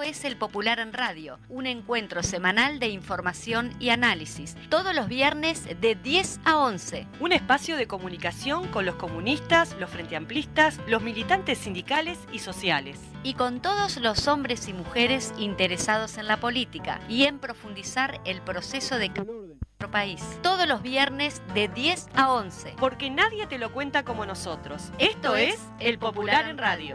Esto es El Popular en Radio, un encuentro semanal de información y análisis, todos los viernes de 10 a 11. Un espacio de comunicación con los comunistas, los frenteamplistas, los militantes sindicales y sociales. Y con todos los hombres y mujeres interesados en la política y en profundizar el proceso de nuestro país. Todos los viernes de 10 a 11. Porque nadie te lo cuenta como nosotros. Esto es El Popular en Radio.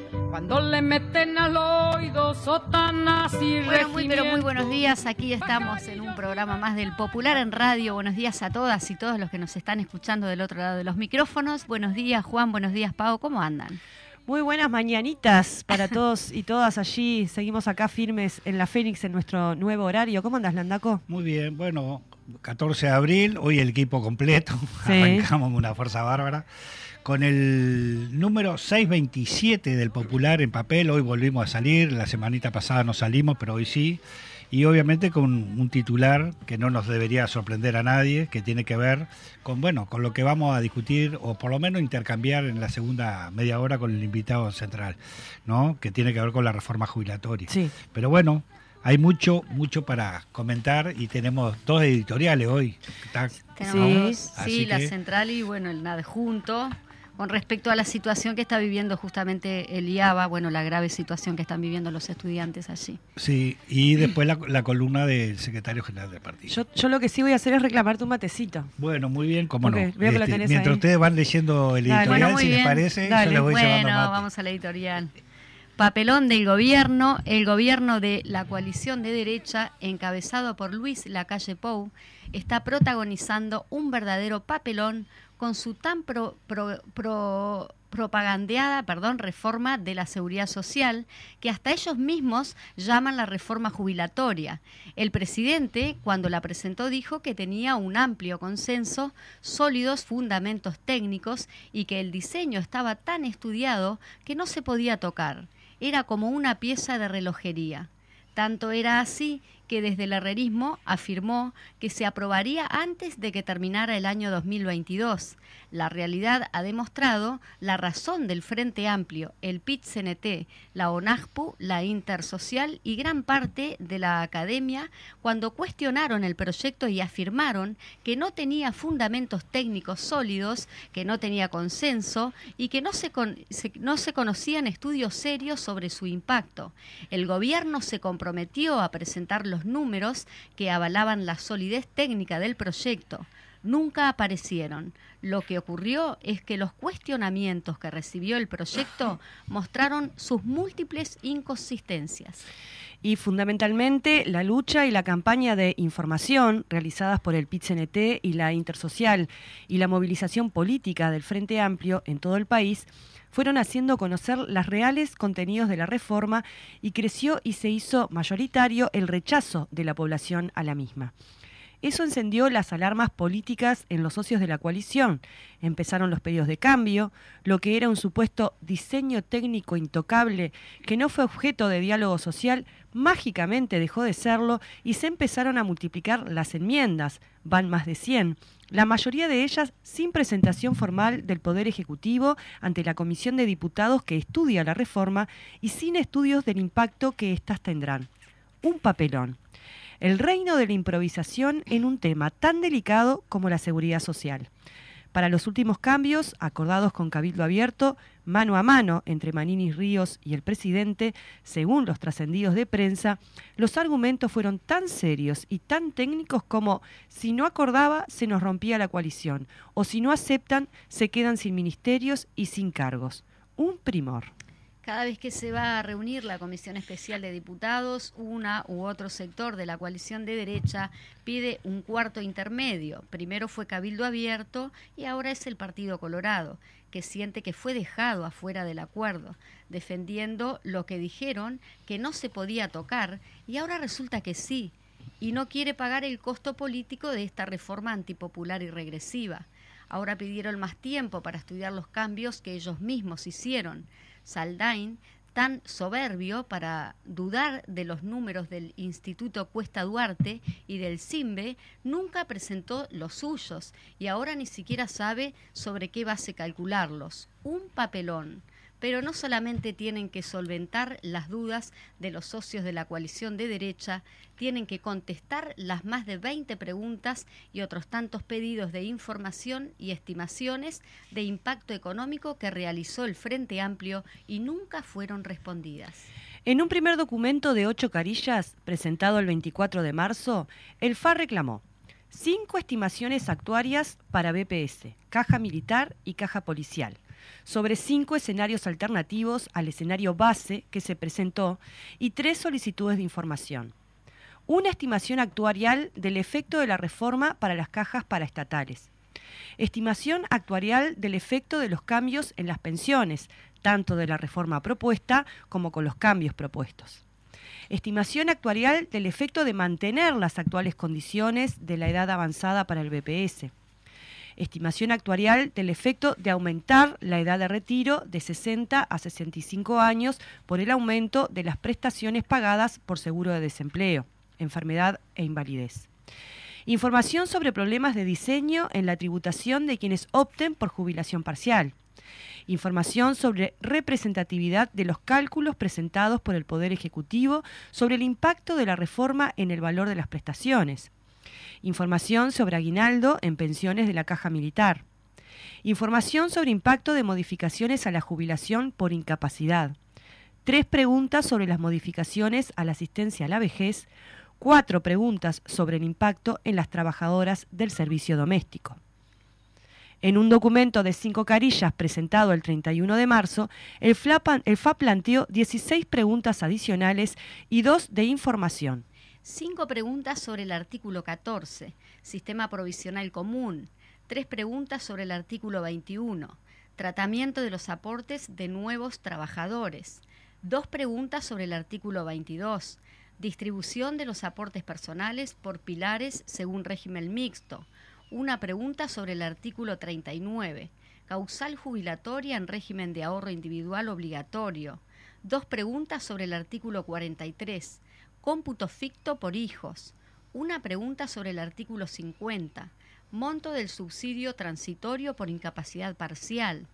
Cuando le meten al oído sotanas y Bueno, muy, pero muy buenos días. Aquí estamos en un programa más del Popular en Radio. Buenos días a todas y todos los que nos están escuchando del otro lado de los micrófonos. Buenos días, Juan. Buenos días, Pau. ¿Cómo andan? Muy buenas mañanitas para todos y todas allí. Seguimos acá firmes en la Fénix en nuestro nuevo horario. ¿Cómo andas, Landaco? Muy bien, bueno, 14 de abril, hoy el equipo completo, Sí. arrancamos una fuerza bárbara. Con el número 627 del Popular en papel, hoy volvimos a salir, la semanita pasada no salimos, pero hoy sí. Y obviamente con un titular que no nos debería sorprender a nadie, que tiene que ver con, bueno, con lo que vamos a discutir o por lo menos intercambiar en la segunda media hora con el invitado central, ¿no? Que tiene que ver con la reforma jubilatoria. Sí. Pero bueno, hay mucho, mucho para comentar y tenemos dos editoriales hoy. Está- Sí. sí, Así la que- central y bueno, el adjunto. Con respecto a la situación que está viviendo justamente el IABA, bueno, la grave situación que están viviendo los estudiantes allí. Sí, y después la, la columna del secretario general del partido. Yo, yo lo que sí voy a hacer es reclamarte un matecito. bueno, muy bien, cómo no. veo que lo Este, tenés mientras ahí. ustedes van leyendo el Dale. editorial, Bueno, si les parece, Dale. yo les voy llevando Bueno, mate. vamos a la editorial. Papelón del gobierno, el gobierno de la coalición de derecha, encabezado por Luis Lacalle Pou, está protagonizando un verdadero papelón con su tan pro- pro- pro- propagandeada perdón, reforma de la seguridad social, que hasta ellos mismos llaman la reforma jubilatoria. El presidente, cuando la presentó, dijo que tenía un amplio consenso, sólidos fundamentos técnicos y que el diseño estaba tan estudiado que no se podía tocar. Era como una pieza de relojería. Tanto era así que desde el herrerismo afirmó que se aprobaría antes de que terminara el año 2022. La realidad ha demostrado la razón del Frente Amplio, el PIT-CNT, la ONAJPU, la Intersocial y gran parte de la academia cuando cuestionaron el proyecto y afirmaron que no tenía fundamentos técnicos sólidos, que no tenía consenso y que no se, no se conocían estudios serios sobre su impacto. El gobierno se comprometió a presentar los números que avalaban la solidez técnica del proyecto. Nunca aparecieron. Lo que ocurrió es que los cuestionamientos que recibió el proyecto mostraron sus múltiples inconsistencias. Y fundamentalmente la lucha y la campaña de información realizadas por el PIT-CNT y la Intersocial y la movilización política del Frente Amplio en todo el país fueron haciendo conocer los reales contenidos de la reforma y creció y se hizo mayoritario el rechazo de la población a la misma. Eso encendió las alarmas políticas en los socios de la coalición. Empezaron los pedidos de cambio, lo que era un supuesto diseño técnico intocable que no fue objeto de diálogo social, mágicamente dejó de serlo y se empezaron a multiplicar las enmiendas, van más de 100, la mayoría de ellas sin presentación formal del Poder Ejecutivo ante la Comisión de Diputados que estudia la reforma y sin estudios del impacto que éstas tendrán. Un papelón el reino de la improvisación en un tema tan delicado como la seguridad social. Para los últimos cambios, acordados con Cabildo Abierto, mano a mano entre Manini Ríos y el presidente, según los trascendidos de prensa, los argumentos fueron tan serios y tan técnicos como si no acordaba se nos rompía la coalición o si no aceptan se quedan sin ministerios y sin cargos. Un primor. Cada vez que se va a reunir la Comisión Especial de Diputados, una u otro sector de la coalición de derecha pide un cuarto intermedio. Primero fue Cabildo Abierto y ahora es el Partido Colorado, que siente que fue dejado afuera del acuerdo, defendiendo lo que dijeron que no se podía tocar y ahora resulta que sí, y no quiere pagar el costo político de esta reforma antipopular y regresiva. Ahora pidieron más tiempo para estudiar los cambios que ellos mismos hicieron. Saldain, tan soberbio para dudar de los números del Instituto Cuesta Duarte y del CIMBE, nunca presentó los suyos y ahora ni siquiera sabe sobre qué base calcularlos. Un papelón pero no solamente tienen que solventar las dudas de los socios de la coalición de derecha, tienen que contestar las más de 20 preguntas y otros tantos pedidos de información y estimaciones de impacto económico que realizó el Frente Amplio y nunca fueron respondidas. En un primer documento de ocho carillas, presentado el 24 de marzo, el FA reclamó cinco estimaciones actuarias para BPS, Caja Militar y Caja Policial sobre cinco escenarios alternativos al escenario base que se presentó y tres solicitudes de información. Una estimación actuarial del efecto de la reforma para las cajas paraestatales. Estimación actuarial del efecto de los cambios en las pensiones, tanto de la reforma propuesta como con los cambios propuestos. Estimación actuarial del efecto de mantener las actuales condiciones de la edad avanzada para el BPS estimación actuarial del efecto de aumentar la edad de retiro de 60 a 65 años por el aumento de las prestaciones pagadas por seguro de desempleo, enfermedad e invalidez. Información sobre problemas de diseño en la tributación de quienes opten por jubilación parcial. Información sobre representatividad de los cálculos presentados por el Poder Ejecutivo sobre el impacto de la reforma en el valor de las prestaciones Información sobre aguinaldo en pensiones de la Caja Militar. Información sobre impacto de modificaciones a la jubilación por incapacidad. Tres preguntas sobre las modificaciones a la asistencia a la vejez. Cuatro preguntas sobre el impacto en las trabajadoras del servicio doméstico. En un documento de cinco carillas presentado el 31 de marzo, el FA, planteó 16 preguntas adicionales y dos de información. Cinco preguntas sobre el artículo 14, Sistema Provisional Común. Tres preguntas sobre el artículo 21, Tratamiento de los aportes de nuevos trabajadores. Dos preguntas sobre el artículo 22, Distribución de los aportes personales por pilares según régimen mixto. Una pregunta sobre el artículo 39, Causal jubilatoria en régimen de ahorro individual obligatorio. Dos preguntas sobre el artículo 43, Cómputo ficto por hijos. Una pregunta sobre el artículo 50. Monto del subsidio transitorio por incapacidad parcial.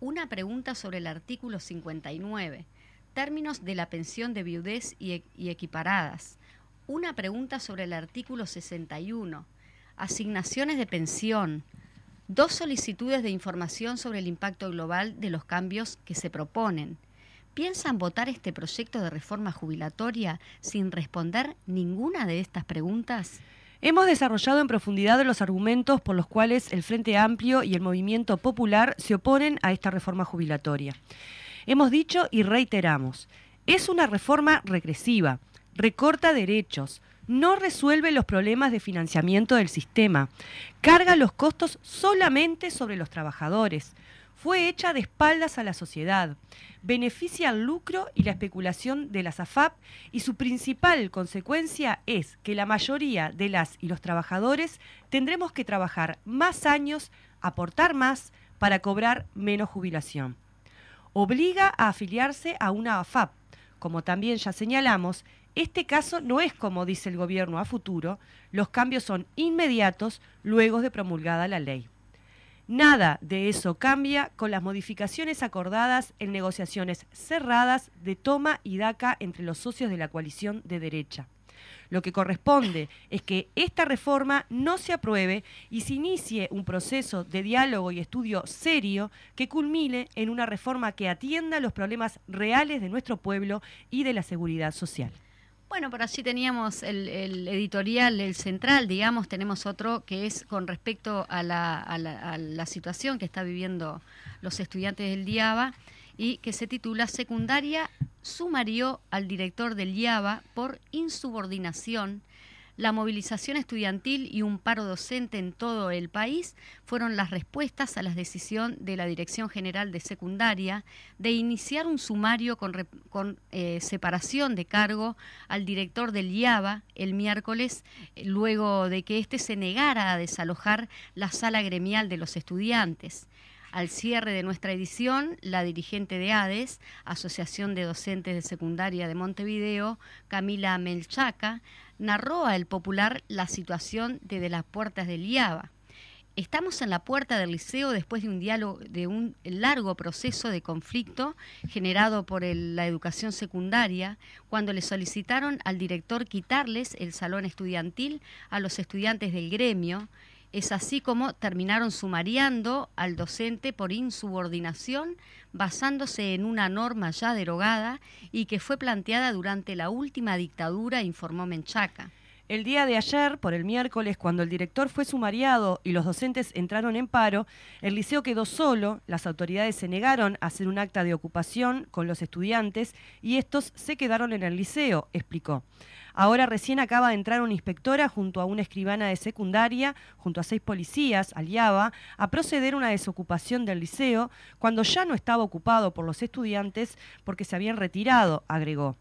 Una pregunta sobre el artículo 59. Términos de la pensión de viudez y, y equiparadas. Una pregunta sobre el artículo 61. Asignaciones de pensión. Dos solicitudes de información sobre el impacto global de los cambios que se proponen ¿Piensan votar este proyecto de reforma jubilatoria sin responder ninguna de estas preguntas? Hemos desarrollado en profundidad los argumentos por los cuales el Frente Amplio y el Movimiento Popular se oponen a esta reforma jubilatoria. Hemos dicho y reiteramos, es una reforma regresiva, recorta derechos, no resuelve los problemas de financiamiento del sistema, carga los costos solamente sobre los trabajadores, fue hecha de espaldas a la sociedad, beneficia el lucro y la especulación de la SAFAP y su principal consecuencia es que la mayoría de las y los trabajadores tendremos que trabajar más años, aportar más para cobrar menos jubilación. Obliga a afiliarse a una AFAP. Como también ya señalamos, este caso no es como dice el gobierno a futuro, los cambios son inmediatos luego de promulgada la ley. Nada de eso cambia con las modificaciones acordadas en negociaciones cerradas de toma y daca entre los socios de la coalición de derecha. Lo que corresponde es que esta reforma no se apruebe y se inicie un proceso de diálogo y estudio serio que culmine en una reforma que atienda los problemas reales de nuestro pueblo y de la seguridad social. Bueno, por allí teníamos el, editorial, el central, digamos, tenemos otro que es con respecto a la, situación que está viviendo los estudiantes del DIABA y que se titula Secundaria sumarió al director del IABA por insubordinación la movilización estudiantil y un paro docente en todo el país fueron las respuestas a la decisión de la Dirección General de Secundaria de iniciar un sumario con, eh, separación de cargo al director del IABA el miércoles, luego de que éste se negara a desalojar la sala gremial de los estudiantes. Al cierre de nuestra edición, la dirigente de ADES, Asociación de Docentes de Secundaria de Montevideo, Camila Melchaca, narró a El Popular la situación desde las puertas del IABA. Estamos en la puerta del liceo después de un diálogo, de un largo proceso de conflicto generado por la educación secundaria, cuando le solicitaron al director quitarles el salón estudiantil a los estudiantes del gremio, es así como terminaron sumariando al docente por insubordinación basándose en una norma ya derogada y que fue planteada durante la última dictadura, informó Menchaca. El día de ayer, por el miércoles, cuando el director fue sumariado y los docentes entraron en paro, el liceo quedó solo, las autoridades se negaron a hacer un acta de ocupación con los estudiantes y estos se quedaron en el liceo, explicó. Ahora recién acaba de entrar una inspectora junto a una escribana de secundaria, junto a seis policías, aliaba, a proceder una desocupación del liceo cuando ya no estaba ocupado por los estudiantes porque se habían retirado, agregó.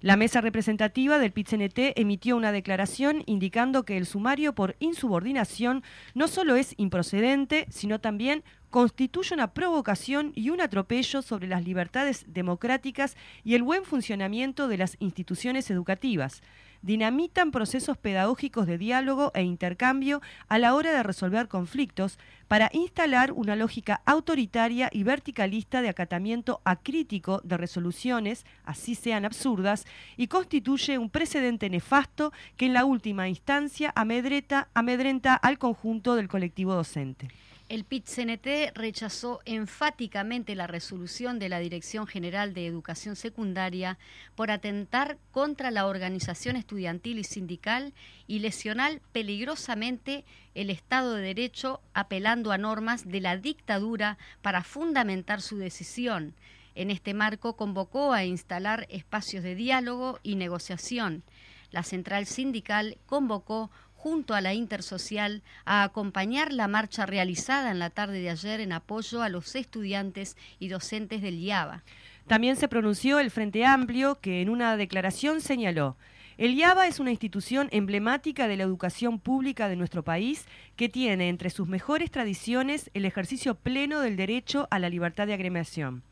La mesa representativa del PITCNT emitió una declaración indicando que el sumario por insubordinación no solo es improcedente, sino también constituye una provocación y un atropello sobre las libertades democráticas y el buen funcionamiento de las instituciones educativas. Dinamitan procesos pedagógicos de diálogo e intercambio a la hora de resolver conflictos para instalar una lógica autoritaria y verticalista de acatamiento acrítico de resoluciones, así sean absurdas, y constituye un precedente nefasto que en la última instancia amedrenta al conjunto del colectivo docente. El PIT-CNT rechazó enfáticamente la resolución de la Dirección General de Educación Secundaria por atentar contra la organización estudiantil y sindical y lesionar peligrosamente el Estado de Derecho apelando a normas de la dictadura para fundamentar su decisión. En este marco convocó a instalar espacios de diálogo y negociación. La central sindical convocó junto a la Intersocial a acompañar la marcha realizada en la tarde de ayer en apoyo a los estudiantes y docentes del IABA. También se pronunció el Frente Amplio que en una declaración señaló el IABA es una institución emblemática de la educación pública de nuestro país que tiene entre sus mejores tradiciones el ejercicio pleno del derecho a la libertad de agremiación.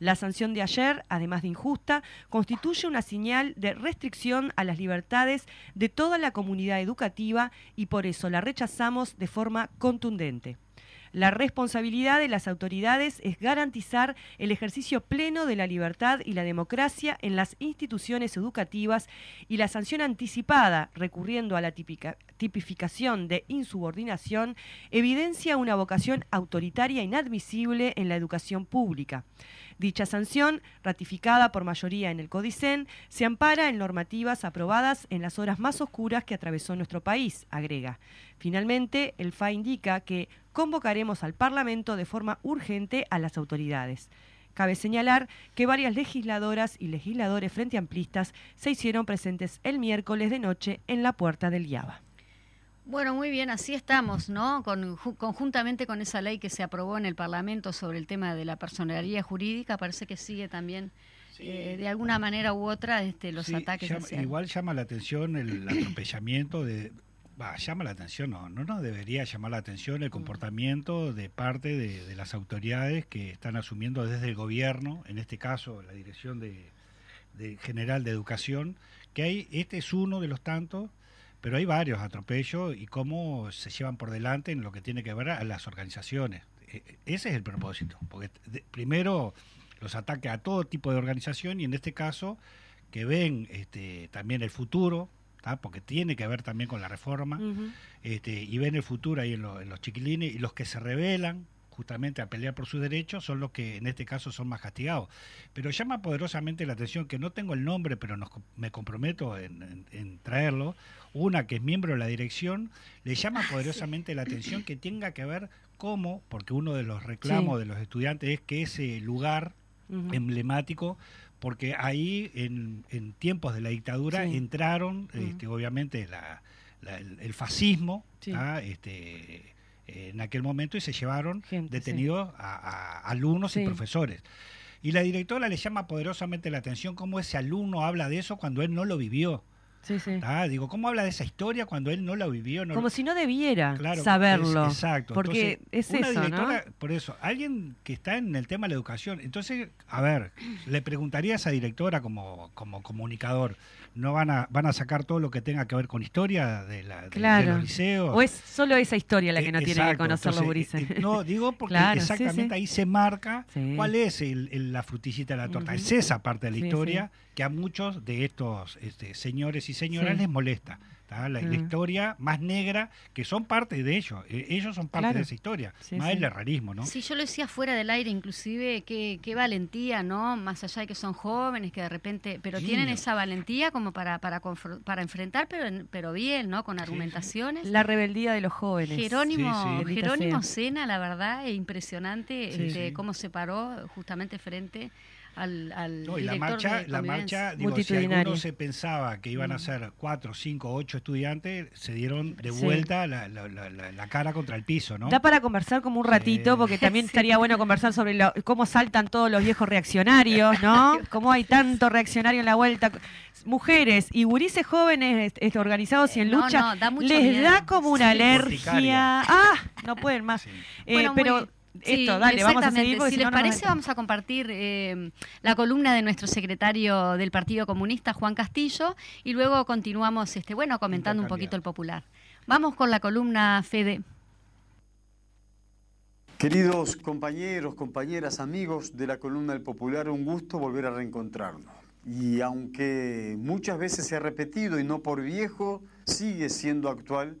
La sanción de ayer, además de injusta, constituye una señal de restricción a las libertades de toda la comunidad educativa y por eso la rechazamos de forma contundente. La responsabilidad de las autoridades es garantizar el ejercicio pleno de la libertad y la democracia en las instituciones educativas y la sanción anticipada, recurriendo a la tipificación de insubordinación, evidencia una vocación autoritaria inadmisible en la educación pública. Dicha sanción, ratificada por mayoría en el Codicen, se ampara en normativas aprobadas en las horas más oscuras que atravesó nuestro país, agrega. Finalmente, el FA indica que convocaremos al Parlamento de forma urgente a las autoridades. Cabe señalar que varias legisladoras y legisladores frente amplistas se hicieron presentes el miércoles de noche en la puerta del IABA. Bueno, muy bien, así estamos, ¿no? conjuntamente con esa ley que se aprobó en el Parlamento sobre el tema de la personalidad jurídica, parece que sigue también eh, de alguna manera u otra este, los ataques. igual llama la atención el atropellamiento de... llama la atención, no, no, no debería llamar la atención el mm. comportamiento de parte de, las autoridades que están asumiendo desde el gobierno, en este caso la Dirección de, de General de Educación, que hay, este es uno de los tantos pero hay varios atropellos y cómo se llevan por delante en lo que tiene que ver a las organizaciones. E, e, ese es el propósito, porque primero los ataques a todo tipo de organización y en este caso que ven este, también el futuro porque tiene que ver también con la reforma, este, y ven el futuro ahí en, en los chiquilines, y los que se rebelan, justamente a pelear por sus derechos son los que en este caso son más castigados. Pero llama poderosamente la atención, que no tengo el nombre, pero me comprometo en, traerlo, una que es miembro de la dirección, le llama poderosamente la atención que tenga que ver cómo, porque uno de los reclamos de los estudiantes es que ese lugar emblemático porque ahí en, tiempos de la dictadura entraron este, obviamente el, fascismo ¿ah? este, en aquel momento y se llevaron detenidos a, alumnos y profesores. Y la directora le llama poderosamente la atención cómo ese alumno habla de eso cuando él no lo vivió. Sí, sí. Ah, digo, ¿cómo habla de esa historia cuando él no la vivió? Como si no debiera saberlo. exacto. Porque es eso, ¿no? Por eso, alguien que está en el tema de la educación. Entonces, a ver, le preguntaría a esa directora como, como comunicador, ¿no van a, van a sacar todo lo que tenga que ver con historia de, la, de, los liceos? ¿O es solo esa historia la que no tiene que conocer los gurises? Eh, no, digo porque exactamente ahí se marca cuál es la frutillita de la torta. Es esa parte de la historia que a muchos de estos este, señores y señoras les molesta. La, historia más negra, que son parte de ellos, e, ellos son parte de esa historia, más el errarismo, ¿no? Sí, yo lo decía fuera del aire, inclusive, qué, qué valentía, ¿no? Más allá de que son jóvenes, que de repente, pero tienen esa valentía como para, para, para enfrentar, pero, pero bien, ¿no? Con argumentaciones. La rebeldía de los jóvenes. Jerónimo, Jerónimo Sena, la verdad, es impresionante este, cómo se paró justamente frente al, al no, y la marcha, la marcha digo, si alguno se pensaba que iban a ser cuatro, cinco, ocho estudiantes, se dieron de vuelta la, la, cara contra el piso, ¿no? Da para conversar como un ratito, porque también estaría bueno conversar sobre cómo saltan todos los viejos reaccionarios, ¿no? Cómo hay tanto reaccionario en la vuelta. Mujeres y gurises jóvenes organizados y en lucha, les da como una alergia. Ah, no pueden más. Eh, pero esto, dale, vamos a seguir. Si, les parece, vamos a compartir eh, la columna de nuestro secretario del Partido Comunista, Juan Castillo, y luego continuamos, este, bueno, comentando un poquito el popular. Vamos con la columna Fede. Queridos compañeros, compañeras, amigos de la columna del Popular, un gusto volver a reencontrarnos. Y aunque muchas veces se ha repetido y no por viejo, sigue siendo actual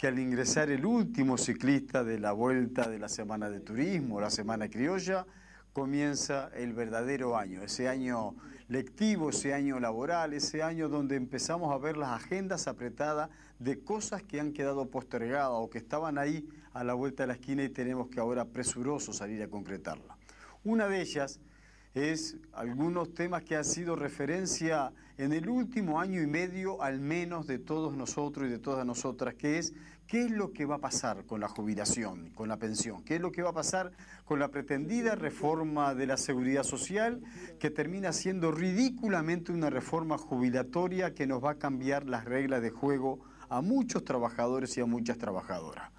que al ingresar el último ciclista de la vuelta de la Semana de Turismo, la Semana Criolla, comienza el verdadero año, ese año lectivo, ese año laboral, ese año donde empezamos a ver las agendas apretadas de cosas que han quedado postergadas o que estaban ahí a la vuelta de la esquina y tenemos que ahora presuroso salir a concretarla. Una de ellas es algunos temas que han sido referencia en el último año y medio al menos de todos nosotros y de todas nosotras, que es qué es lo que va a pasar con la jubilación, con la pensión, qué es lo que va a pasar con la pretendida reforma de la seguridad social, que termina siendo ridículamente una reforma jubilatoria que nos va a cambiar las reglas de juego a muchos trabajadores y a muchas trabajadoras.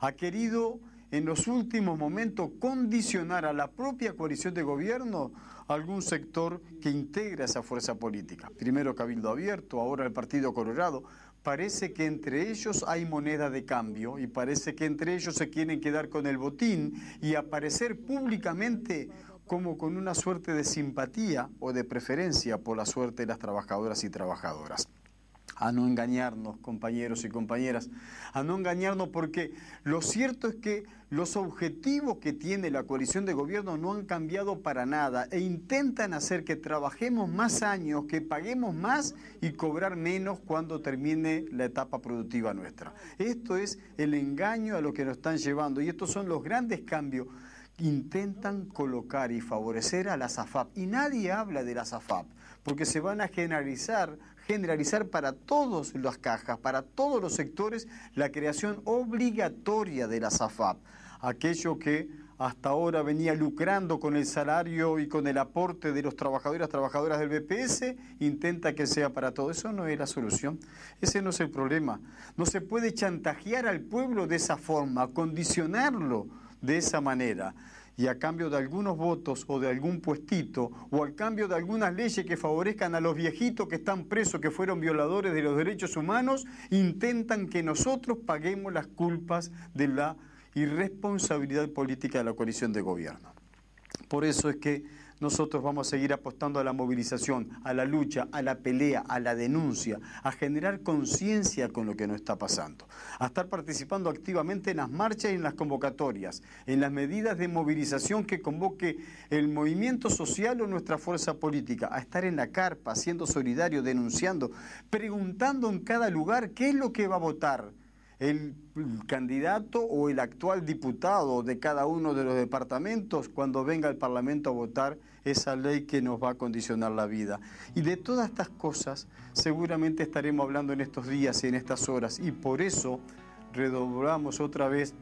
Ha querido en los últimos momentos condicionar a la propia coalición de gobierno algún sector que integra esa fuerza política. Primero Cabildo Abierto, ahora el Partido Colorado. Parece que entre ellos hay moneda de cambio y parece que entre ellos se quieren quedar con el botín y aparecer públicamente como con una suerte de simpatía o de preferencia por la suerte de las trabajadoras y trabajadoras a no engañarnos, compañeros y compañeras, a no engañarnos porque lo cierto es que los objetivos que tiene la coalición de gobierno no han cambiado para nada e intentan hacer que trabajemos más años, que paguemos más y cobrar menos cuando termine la etapa productiva nuestra. Esto es el engaño a lo que nos están llevando y estos son los grandes cambios intentan colocar y favorecer a la SAFAP. Y nadie habla de la SAFAP, porque se van a generalizar generalizar para todas las cajas, para todos los sectores, la creación obligatoria de la SAFAP, aquello que hasta ahora venía lucrando con el salario y con el aporte de los trabajadores trabajadoras del BPS, intenta que sea para todo. Eso no es la solución, ese no es el problema. No se puede chantajear al pueblo de esa forma, condicionarlo de esa manera y a cambio de algunos votos o de algún puestito o al cambio de algunas leyes que favorezcan a los viejitos que están presos, que fueron violadores de los derechos humanos, intentan que nosotros paguemos las culpas de la irresponsabilidad política de la coalición de gobierno. Por eso es que nosotros vamos a seguir apostando a la movilización, a la lucha, a la pelea, a la denuncia, a generar conciencia con lo que nos está pasando, a estar participando activamente en las marchas y en las convocatorias, en las medidas de movilización que convoque el movimiento social o nuestra fuerza política, a estar en la carpa, siendo solidario, denunciando, preguntando en cada lugar qué es lo que va a votar el candidato o el actual diputado de cada uno de los departamentos cuando venga al Parlamento a votar esa ley que nos va a condicionar la vida. Y de todas estas cosas seguramente estaremos hablando en estos días y en estas horas. Y por eso redoblamos otra vez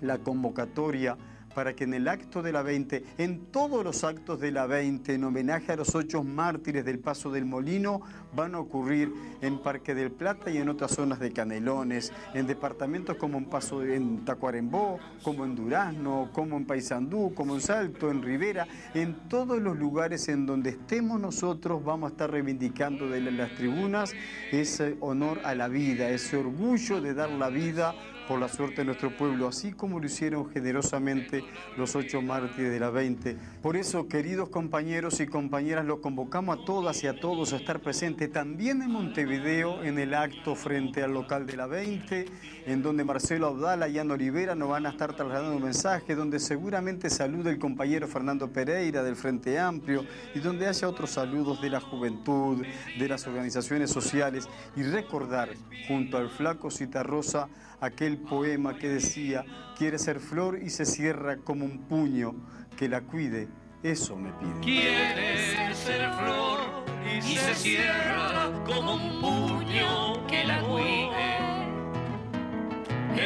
la convocatoria para que en el acto de la 20, en todos los actos de la 20, en homenaje a los ocho mártires del Paso del Molino, van a ocurrir en Parque del Plata y en otras zonas de Canelones, en departamentos como en Paso en Tacuarembó, como en Durazno, como en Paysandú, como en Salto, en Rivera, en todos los lugares en donde estemos nosotros vamos a estar reivindicando de las tribunas ese honor a la vida, ese orgullo de dar la vida por la suerte de nuestro pueblo, así como lo hicieron generosamente los ocho mártires de la 20. Por eso, queridos compañeros y compañeras, los convocamos a todas y a todos a estar presentes también en Montevideo en el acto frente al local de la 20, en donde Marcelo Abdala y Ana Olivera nos van a estar trasladando un mensaje, donde seguramente salude el compañero Fernando Pereira del Frente Amplio y donde haya otros saludos de la juventud, de las organizaciones sociales y recordar junto al flaco Citarrosa aquel poema que decía, quiere ser flor y se cierra como un puño, que la cuide, eso me pide. Quiere ser flor y se cierra como un puño, que la cuide,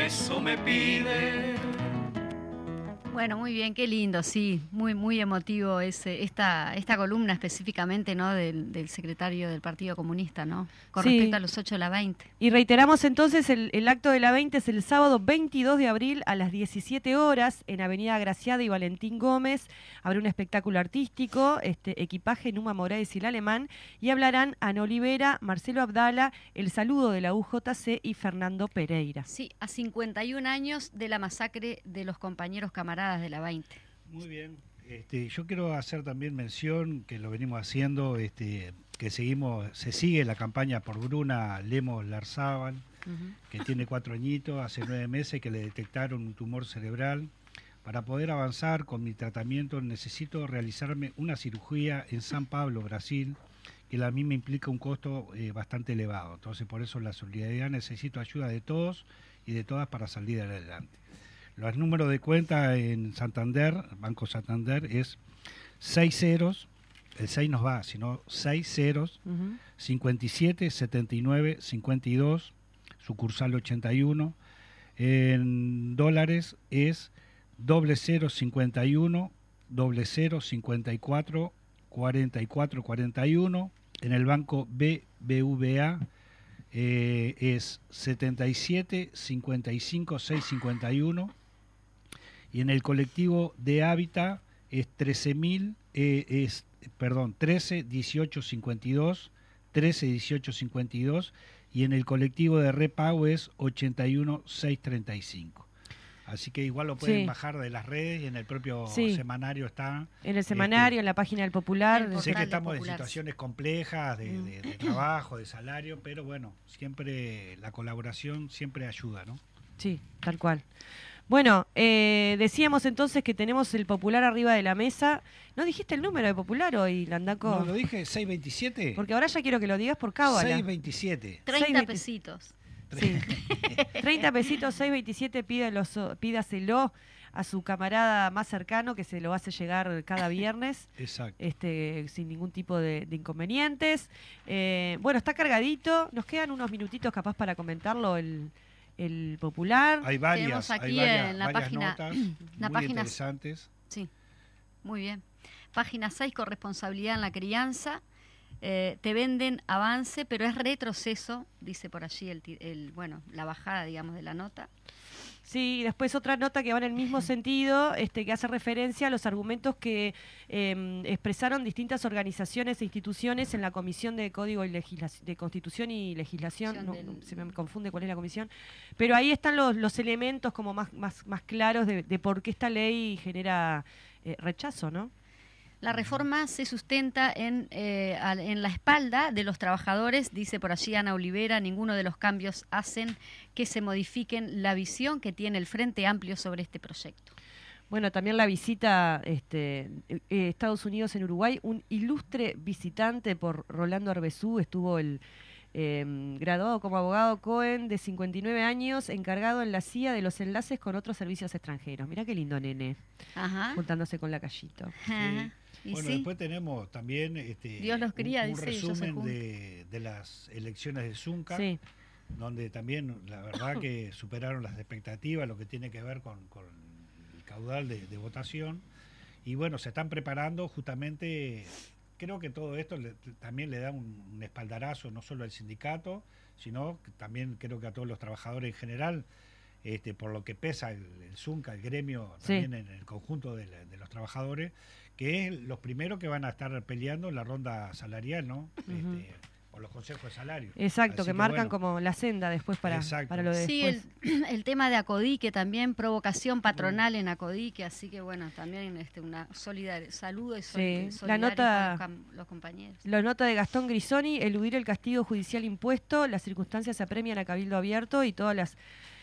eso me pide. Bueno, muy bien, qué lindo, sí, muy muy emotivo ese, esta esta columna específicamente, ¿no? Del, del secretario del Partido Comunista, ¿no? Con Sí. respecto a los 8 de la 20. Y reiteramos entonces, el, el acto de la 20 es el sábado 22 de abril a las 17 horas en Avenida Graciada y Valentín Gómez. Habrá un espectáculo artístico, este equipaje Numa Moraes y el Alemán, y hablarán Ana Olivera, Marcelo Abdala, el saludo de la UJC y Fernando Pereira. Sí, a 51 años de la masacre de los compañeros camaradas de la 20. Muy bien. Este, yo quiero hacer también mención, que lo venimos haciendo, este, que seguimos, se sigue la campaña por Bruna Lemos Larzábal, que tiene cuatro añitos, hace nueve meses que le detectaron un tumor cerebral. Para poder avanzar con mi tratamiento necesito realizarme una cirugía en San Pablo, Brasil, que a mí me implica un costo eh, bastante elevado. Entonces por eso la solidaridad necesito ayuda de todos y de todas para salir adelante. Los números de cuenta en Santander, Banco Santander, es 6 ceros, el 6 nos va, sino 6 ceros, 57, 79, 52, sucursal 81. En dólares es doble 0, 51, doble 0, 54, 44, 41. En el banco BBVA eh, es 77, 55, 6, 51 y en el colectivo de Hábitat es 13.000, eh, es, perdón, 13, 18, 52, 13, 18, 52 y en el colectivo de repago es 81, 6, 35. Así que igual lo pueden Sí. bajar de las redes y en el propio Sí. semanario está. En el semanario, en la página del Popular. Sé portal que estamos en situaciones complejas de, Mm. de- de trabajo, de salario, pero bueno, siempre la colaboración siempre ayuda, ¿no? Sí, tal cual. Bueno, eh, decíamos entonces que tenemos el Popular arriba de la mesa. ¿No dijiste el número de Popular hoy, Landaco? ¿No lo dije? ¿627? Porque ahora ya quiero que lo digas por cábala. 627. 30 6.20. pesitos. Sí. 30 pesitos, 6.27, pídelo- pídaselo a su camarada más cercano que se lo hace llegar cada viernes. Exacto. Este, sin ningún tipo de, de inconvenientes. Eh, bueno, está cargadito. Nos quedan unos minutitos capaz para comentarlo el, el popular. Hay varias, Tenemos aquí hay varias, en la varias página- notas la muy página- interesantes. Sí, muy bien. Página 6, corresponsabilidad en la crianza. Eh, te venden avance, pero es retroceso, dice por allí el, ti- el, bueno, la bajada, digamos, de la nota. Sí, y después otra nota que va en el mismo sentido, este, que hace referencia a los argumentos que eh, expresaron distintas organizaciones e instituciones en la Comisión de Código y Legislación, de Constitución y Legislación, no, Del- se me confunde cuál es la comisión, pero ahí están los, los elementos como más, más, más claros de, de por qué esta ley genera eh, rechazo, ¿no? La reforma se sustenta en, eh, al- en la espalda de los trabajadores, dice por allí Ana Olivera, ninguno de los cambios hacen que se modifiquen la visión que tiene el Frente Amplio sobre este proyecto. Bueno, también la visita este, eh, Estados Unidos en Uruguay, un ilustre visitante por Rolando Arbezú, estuvo el eh, graduado como abogado Cohen de 59 años, encargado en la CIA de los enlaces con otros servicios extranjeros. Mirá qué lindo nene, Ajá. juntándose con la callito. Ajá. Bueno, sí. después tenemos también este, Dios los cría, un, dice, resumen de, de las elecciones de Zunca, Sí, donde también la verdad que superaron las expectativas, lo que tiene que ver con, con el caudal de, de votación. Y bueno, se están preparando justamente, creo que todo esto le- también le da un, un espaldarazo no solo al sindicato, sino que también creo que a todos los trabajadores en general, este, por lo que pesa el, el Zunca, el gremio, Sí. también en el conjunto de, la- de los trabajadores, que es los primeros que van a estar peleando en la ronda salarial, ¿no? Ujú. Este, o los consejos de salario. exacto, que marcan bueno, como la senda después para, Exacto. para lo de Sí, el, el tema de Acodique también, provocación patronal en Acodique, así que bueno, también este, una solidar saludo y Sí, sol- la nota- con los, compañeros. La nota de Gastón Grisoni, eludir el castigo judicial impuesto, las circunstancias apremian a Cabildo Abierto y todas las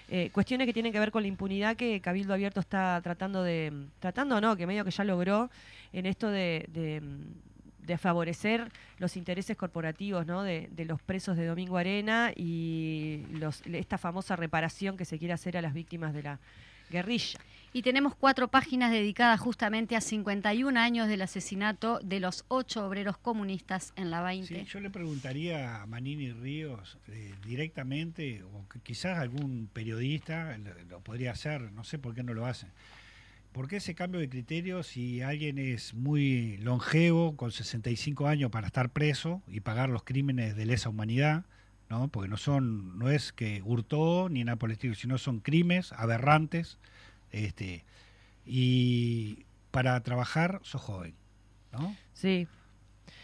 eh, cuestiones que tienen que ver con la impunidad que Cabildo Abierto está tratando de, tratando o no, que medio que ya logró en esto de, de, de favorecer los intereses corporativos ¿no? de, de los presos de Domingo Arena y los, esta famosa reparación que se quiere hacer a las víctimas de la guerrilla. Y tenemos cuatro páginas dedicadas justamente a 51 años del asesinato de los ocho obreros comunistas en la 20. Sí, yo le preguntaría a Manini Ríos eh, directamente, o que quizás algún periodista lo, lo podría hacer, no sé por qué no lo hacen. ¿Por qué ese cambio de criterio si alguien es muy longevo, con 65 años para estar preso y pagar los crímenes de lesa humanidad? ¿no? Porque no son, no es que hurtó ni nada por el estilo, sino son crímenes aberrantes. Este, y para trabajar sos joven, ¿no? Sí,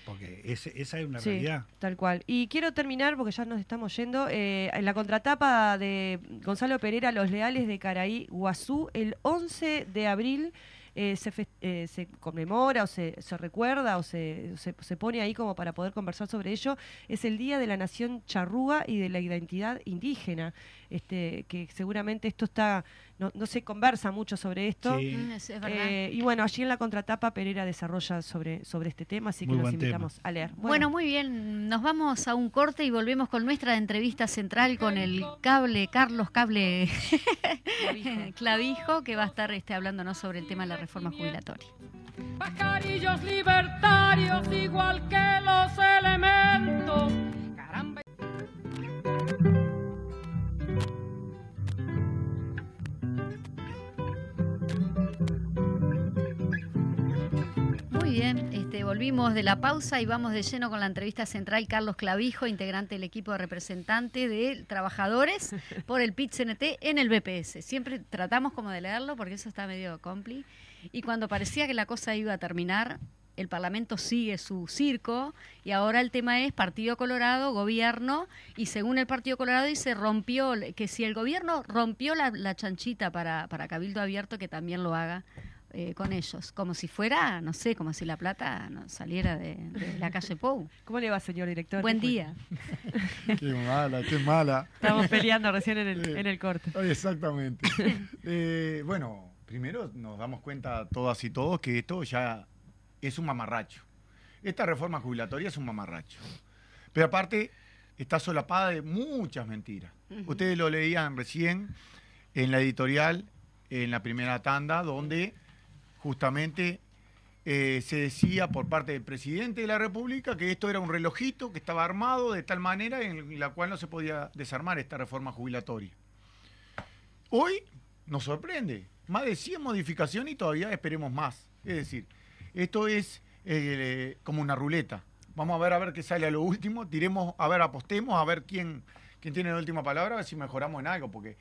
Porque ese- esa es una Sí, realidad. tal cual. Y quiero terminar, porque ya nos estamos yendo, eh, en la contratapa de Gonzalo Pereira, Los Leales de Caraí, Guazú, el 11 de abril eh, se, eh, se conmemora o se, se recuerda o se, se, se pone ahí como para poder conversar sobre ello. Es el Día de la Nación Charrúa y de la Identidad Indígena, este, que seguramente esto está, no, no se conversa mucho sobre esto. Sí. Mm, es, es verdad. Eh, y bueno, allí en la contratapa Pereira desarrolla sobre, sobre este tema, así que Muy los tema. invitamos a leer. Bueno, muy bien, nos vamos a un corte y volvemos con nuestra entrevista central con el cable, Carlos Cable Clavijo, que va a estar este, hablándonos sobre el tema de la reforma jubilatoria. Pajarillos libertarios igual que los elementos. Bien, este, volvimos de la pausa y vamos de lleno con la entrevista central. Carlos Clavijo, integrante del equipo de representante de trabajadores por el PIT-CNT en el BPS. Siempre tratamos como de leerlo porque eso está medio compli. Y cuando parecía que la cosa iba a terminar, el Parlamento sigue su circo y ahora el tema es Partido Colorado, gobierno, y según el Partido Colorado dice rompió, que si el gobierno rompió la, la chanchita para, para Cabildo Abierto, que también lo haga eh, con ellos, como si fuera, no sé, como si la plata no saliera de, de la calle Pou. ¿Cómo le va, señor director? Buen día. Qué mala, qué mala. Estábamos peleando recién en el, Sí. en el corte. Exactamente. Eh, bueno, primero nos damos cuenta todas y todos que esto ya es un mamarracho. Esta reforma jubilatoria es un mamarracho. Pero aparte está solapada de muchas mentiras. Ustedes lo leían recién en la editorial, en la primera tanda, donde justamente eh, se decía por parte del presidente de la República que esto era un relojito que estaba armado de tal manera en la cual no se podía desarmar esta reforma jubilatoria. Hoy nos sorprende, más de 100 modificaciones y todavía esperemos más. Es decir, esto es eh, como una ruleta. Vamos a ver a ver qué sale a lo último, tiremos, a ver, apostemos, a ver quién, quién tiene la última palabra, a ver si mejoramos en algo, porque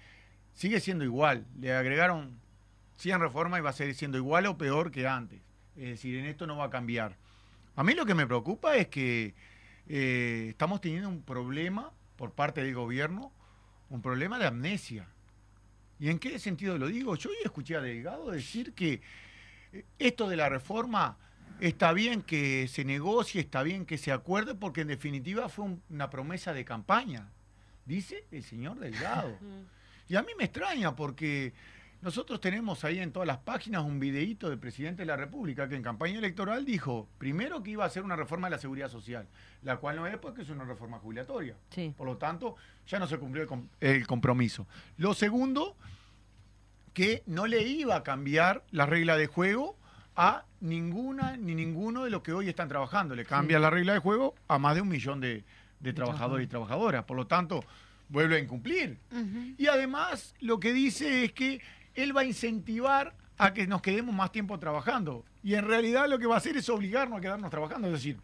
sigue siendo igual. Le agregaron 100 reformas y va a seguir siendo igual o peor que antes. Es decir, en esto no va a cambiar. A mí lo que me preocupa es que eh, estamos teniendo un problema por parte del gobierno, un problema de amnesia. ¿Y en qué sentido lo digo? Yo hoy escuché a Delgado decir que eh, esto de la reforma está bien que se negocie, está bien que se acuerde, porque en definitiva fue un- una promesa de campaña, dice el señor Delgado. Y a mí me extraña porque nosotros tenemos ahí en todas las páginas un videíto del presidente de la República que en campaña electoral dijo, primero que iba a hacer una reforma de la seguridad social, la cual no es porque es una reforma jubilatoria. Sí. Por lo tanto, ya no se cumplió el, com- el compromiso. Lo segundo, que no le iba a cambiar la regla de juego a ninguna ni ninguno de los que hoy están trabajando. Le cambia la regla de juego a más de un millón de, de trabajadores y trabajadoras. Por lo tanto, vuelve a incumplir. Y además, lo que dice es que él va a incentivar a que nos quedemos más tiempo trabajando. Y en realidad lo que va a hacer es obligarnos a quedarnos trabajando. Es decir,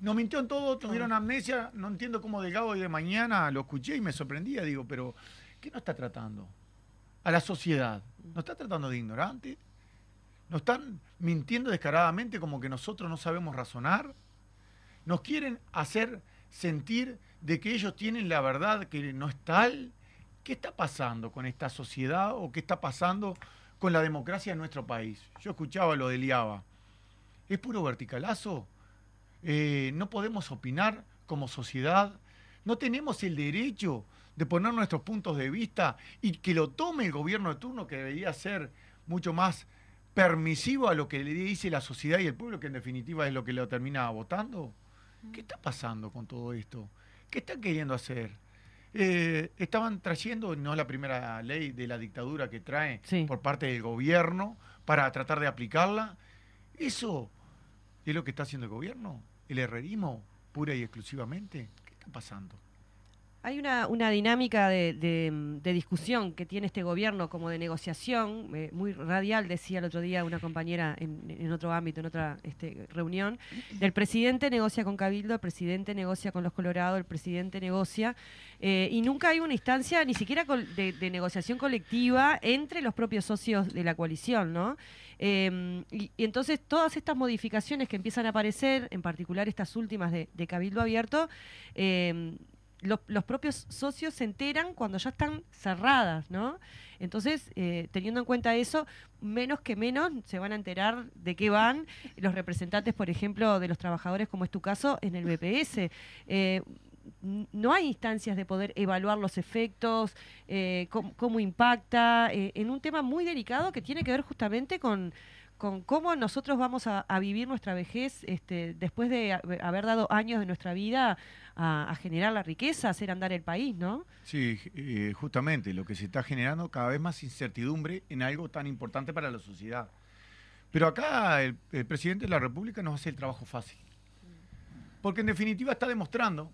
nos mintió en todo, tuvieron amnesia. No entiendo cómo Delgado hoy de mañana lo escuché y me sorprendía. Digo, pero ¿qué nos está tratando? A la sociedad. ¿Nos está tratando de ignorantes? ¿Nos están mintiendo descaradamente como que nosotros no sabemos razonar? ¿Nos quieren hacer sentir de que ellos tienen la verdad que no es tal? ¿Qué está pasando con esta sociedad o qué está pasando con la democracia en nuestro país? Yo escuchaba lo de Liaba. ¿Es puro verticalazo? Eh, ¿No podemos opinar como sociedad? ¿No tenemos el derecho de poner nuestros puntos de vista y que lo tome el gobierno de turno, que debería ser mucho más permisivo a lo que le dice la sociedad y el pueblo, que en definitiva es lo que lo termina votando? ¿Qué está pasando con todo esto? ¿Qué están queriendo hacer? Eh, estaban trayendo, no es la primera ley de la dictadura que trae Sí. por parte del gobierno para tratar de aplicarla. ¿Eso es lo que está haciendo el gobierno? ¿El herrerismo pura y exclusivamente? ¿Qué está pasando? Hay una, una dinámica de, de, discusión que tiene este gobierno como de negociación, eh, muy radial, decía el otro día una compañera en, en otro ámbito, en otra este, reunión. El presidente negocia con Cabildo, el presidente negocia con los Colorados, el presidente negocia, eh, y nunca hay una instancia ni siquiera de, de negociación colectiva entre los propios socios de la coalición, ¿no? Eh, y, y entonces todas estas modificaciones que empiezan a aparecer, en particular estas últimas de, Cabildo Abierto, eh, los, los propios socios se enteran cuando ya están cerradas, ¿no? Entonces, eh, teniendo en cuenta eso, menos que menos se van a enterar de qué van los representantes, por ejemplo, de los trabajadores, como es tu caso, en el BPS. Eh, no hay instancias de poder evaluar los efectos, eh, cómo, impacta, en un tema muy delicado que tiene que ver justamente con, con cómo nosotros vamos a, vivir nuestra vejez este, después de ha- haber dado años de nuestra vida a, a generar la riqueza, a hacer andar el país, ¿no? Sí, eh, justamente lo que se está generando cada vez más incertidumbre en algo tan importante para la sociedad. Pero acá el, el presidente de la República nos hace el trabajo fácil. Porque en definitiva está demostrando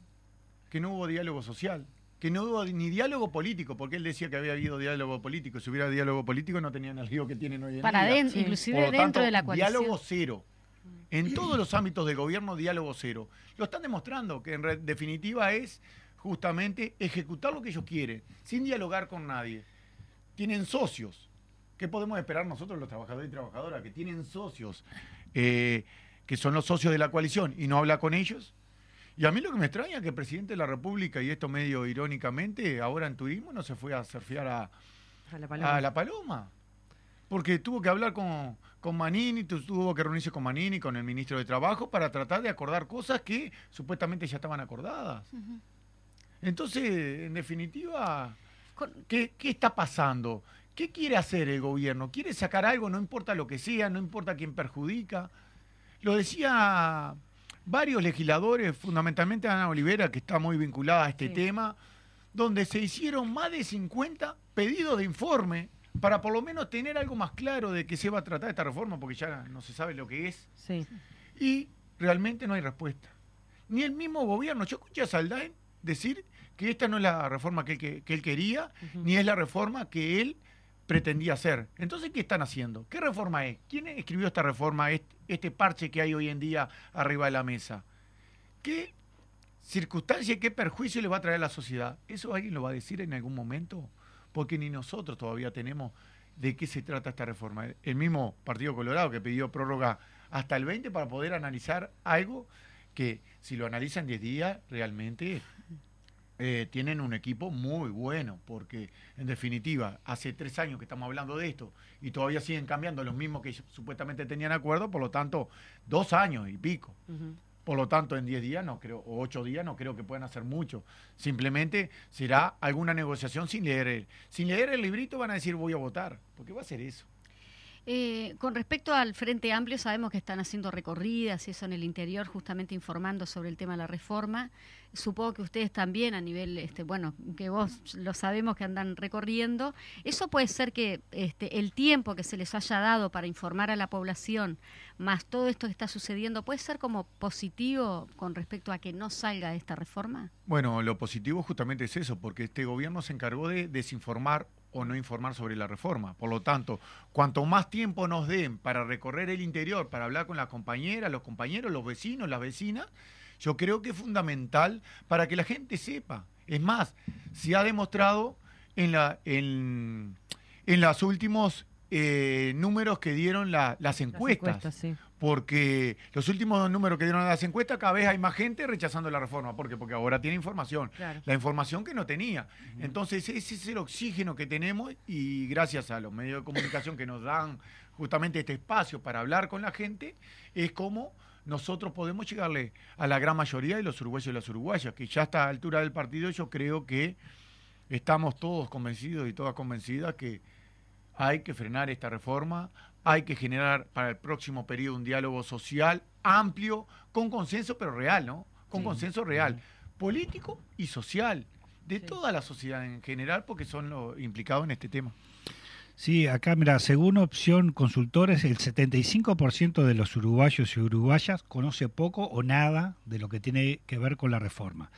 que no hubo diálogo social, que no hubo ni diálogo político, porque él decía que había habido diálogo político. Si hubiera diálogo político no tenían el lío que tienen hoy en Para día. adentro, Sí. inclusive Por lo dentro tanto, de la coalición. Diálogo cero. En todos los ámbitos del gobierno, diálogo cero. Lo están demostrando, que en definitiva es justamente ejecutar lo que ellos quieren, sin dialogar con nadie. Tienen socios. ¿Qué podemos esperar nosotros, los trabajadores y trabajadoras? Que tienen socios, eh, que son los socios de la coalición, y no habla con ellos. Y a mí lo que me extraña es que el presidente de la República, y esto medio irónicamente, ahora en turismo no se fue a surfear a, A la palabra. a la Paloma. Porque tuvo que hablar con, con Manini, tu- tuvo que reunirse con Manini, con el ministro de Trabajo, para tratar de acordar cosas que supuestamente ya estaban acordadas. Entonces, en definitiva, ¿qué, qué está pasando? ¿Qué quiere hacer el gobierno? ¿Quiere sacar algo? No importa lo que sea, no importa quién perjudica. Lo decía varios legisladores, fundamentalmente Ana Olivera, que está muy vinculada a este Sí. tema, donde se hicieron más de 50 pedidos de informe para por lo menos tener algo más claro de qué se va a tratar esta reforma, porque ya no se sabe lo que es. Sí. Y realmente no hay respuesta. Ni el mismo gobierno. Yo escuché a Saldain decir que esta no es la reforma que él, que- que él quería, ni es la reforma que él pretendía hacer. Entonces, ¿qué están haciendo? ¿Qué reforma es? ¿Quién escribió esta reforma, este, parche que hay hoy en día arriba de la mesa? ¿Qué circunstancia y qué perjuicio le va a traer a la sociedad? ¿Eso alguien lo va a decir en algún momento? Porque ni nosotros todavía tenemos de qué se trata esta reforma. El mismo Partido Colorado que pidió prórroga hasta el 20 para poder analizar algo que si lo analizan 10 días realmente eh, tienen un equipo muy bueno, porque en definitiva, hace tres años que estamos hablando de esto y todavía siguen cambiando los mismos que supuestamente tenían acuerdo, por lo tanto, dos años y pico. Por lo tanto, en diez días no creo, o ocho días no creo que puedan hacer mucho. Simplemente será alguna negociación sin leer el, sin leer el librito van a decir voy a votar, porque va a ser eso. Eh, con respecto al Frente Amplio, sabemos que están haciendo recorridas y eso en el interior, justamente informando sobre el tema de la reforma. Supongo que ustedes también, a nivel, este, bueno, que vos lo sabemos que andan recorriendo. Eso puede ser que este, el tiempo que se les haya dado para informar a la población, más todo esto que está sucediendo, puede ser como positivo con respecto a que no salga esta reforma. Bueno, lo positivo justamente es eso, porque este gobierno se encargó de desinformar o no informar sobre la reforma. Por lo tanto, cuanto más tiempo nos den para recorrer el interior, para hablar con las compañeras, los compañeros, los vecinos, las vecinas, yo creo que es fundamental para que la gente sepa. Es más, se ha demostrado en, la, en, en eh, números que dieron las encuestas. Porque los últimos números que dieron las encuestas, cada vez hay más gente rechazando la reforma. ¿Por qué? Porque ahora tiene información. La información que no tenía. Entonces, ese es el oxígeno que tenemos y gracias a los medios de comunicación que nos dan justamente este espacio para hablar con la gente, es como nosotros podemos llegarle a la gran mayoría de los uruguayos y las uruguayas, que ya a esta altura del partido yo creo que estamos todos convencidos y todas convencidas que hay que frenar esta reforma, hay que generar para el próximo periodo un diálogo social amplio, con consenso, pero real, ¿no? Con consenso real, político y social, de toda la sociedad en general, porque son los implicados en este tema. Sí, acá, mira, según Opción Consultores, el 75% de los uruguayos y uruguayas conoce poco o nada de lo que tiene que ver con la reforma.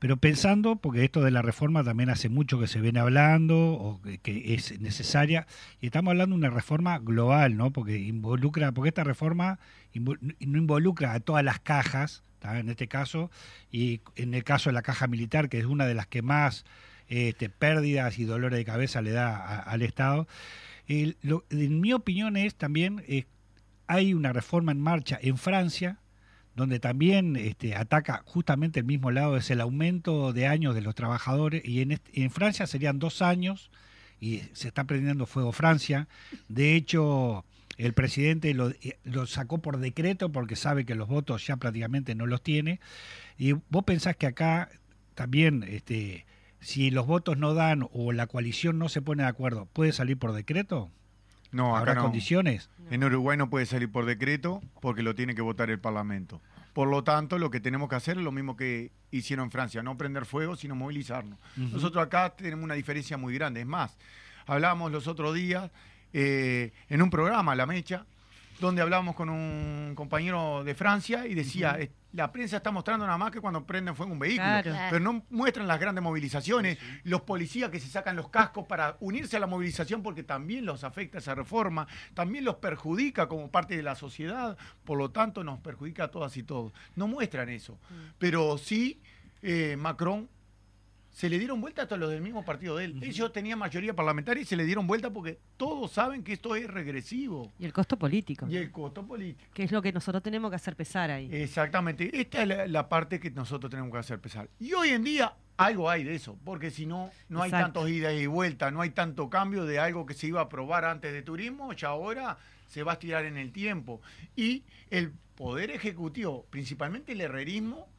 Pero pensando, porque esto de la reforma también hace mucho que se viene hablando o que, es necesaria, y estamos hablando de una reforma global, ¿no? Porque involucra, porque esta reforma no involucra a todas las cajas, en este caso, y en el caso de la caja militar, que es una de las que más este, pérdidas y dolores de cabeza le da al Estado. en mi opinión es también, eh, hay una reforma en marcha en Francia, donde también este, ataca justamente el mismo lado, es el aumento de años de los trabajadores, y en, en Francia serían dos años, y se está prendiendo fuego Francia. De hecho, el presidente lo, eh, lo, sacó por decreto porque sabe que los votos ya prácticamente no los tiene. Y vos pensás que acá también, este, si los votos no dan o la coalición no se pone de acuerdo, ¿puede salir por decreto? No, acá ¿Habrá condiciones? En Uruguay no puede salir por decreto porque lo tiene que votar el Parlamento. Por lo tanto, lo que tenemos que hacer es lo mismo que hicieron en Francia, no prender fuego, sino movilizarnos. Nosotros acá tenemos una diferencia muy grande. Es más, hablábamos los otros días eh, en un programa, La Mecha, donde hablábamos con un compañero de Francia y decía, la prensa está mostrando nada más que cuando prenden fuego un vehículo, pero no muestran las grandes movilizaciones, los policías que se sacan los cascos para unirse a la movilización porque también los afecta esa reforma, también los perjudica como parte de la sociedad, por lo tanto nos perjudica a todas y todos. No muestran eso, mm. pero sí eh, Macron se le dieron vuelta a todos los del mismo partido de él. Ellos tenían mayoría parlamentaria y se le dieron vuelta porque todos saben que esto es regresivo. Y el costo político. Y el costo político. Que es lo que nosotros tenemos que hacer pesar ahí. Exactamente. Esta es la, parte que nosotros tenemos que hacer pesar. Y hoy en día algo hay de eso, porque si no, no hay tantos idas y vueltas, no hay tanto cambio de algo que se iba a aprobar antes de turismo, ya ahora se va a estirar en el tiempo. Y el Poder Ejecutivo, principalmente el herrerismo,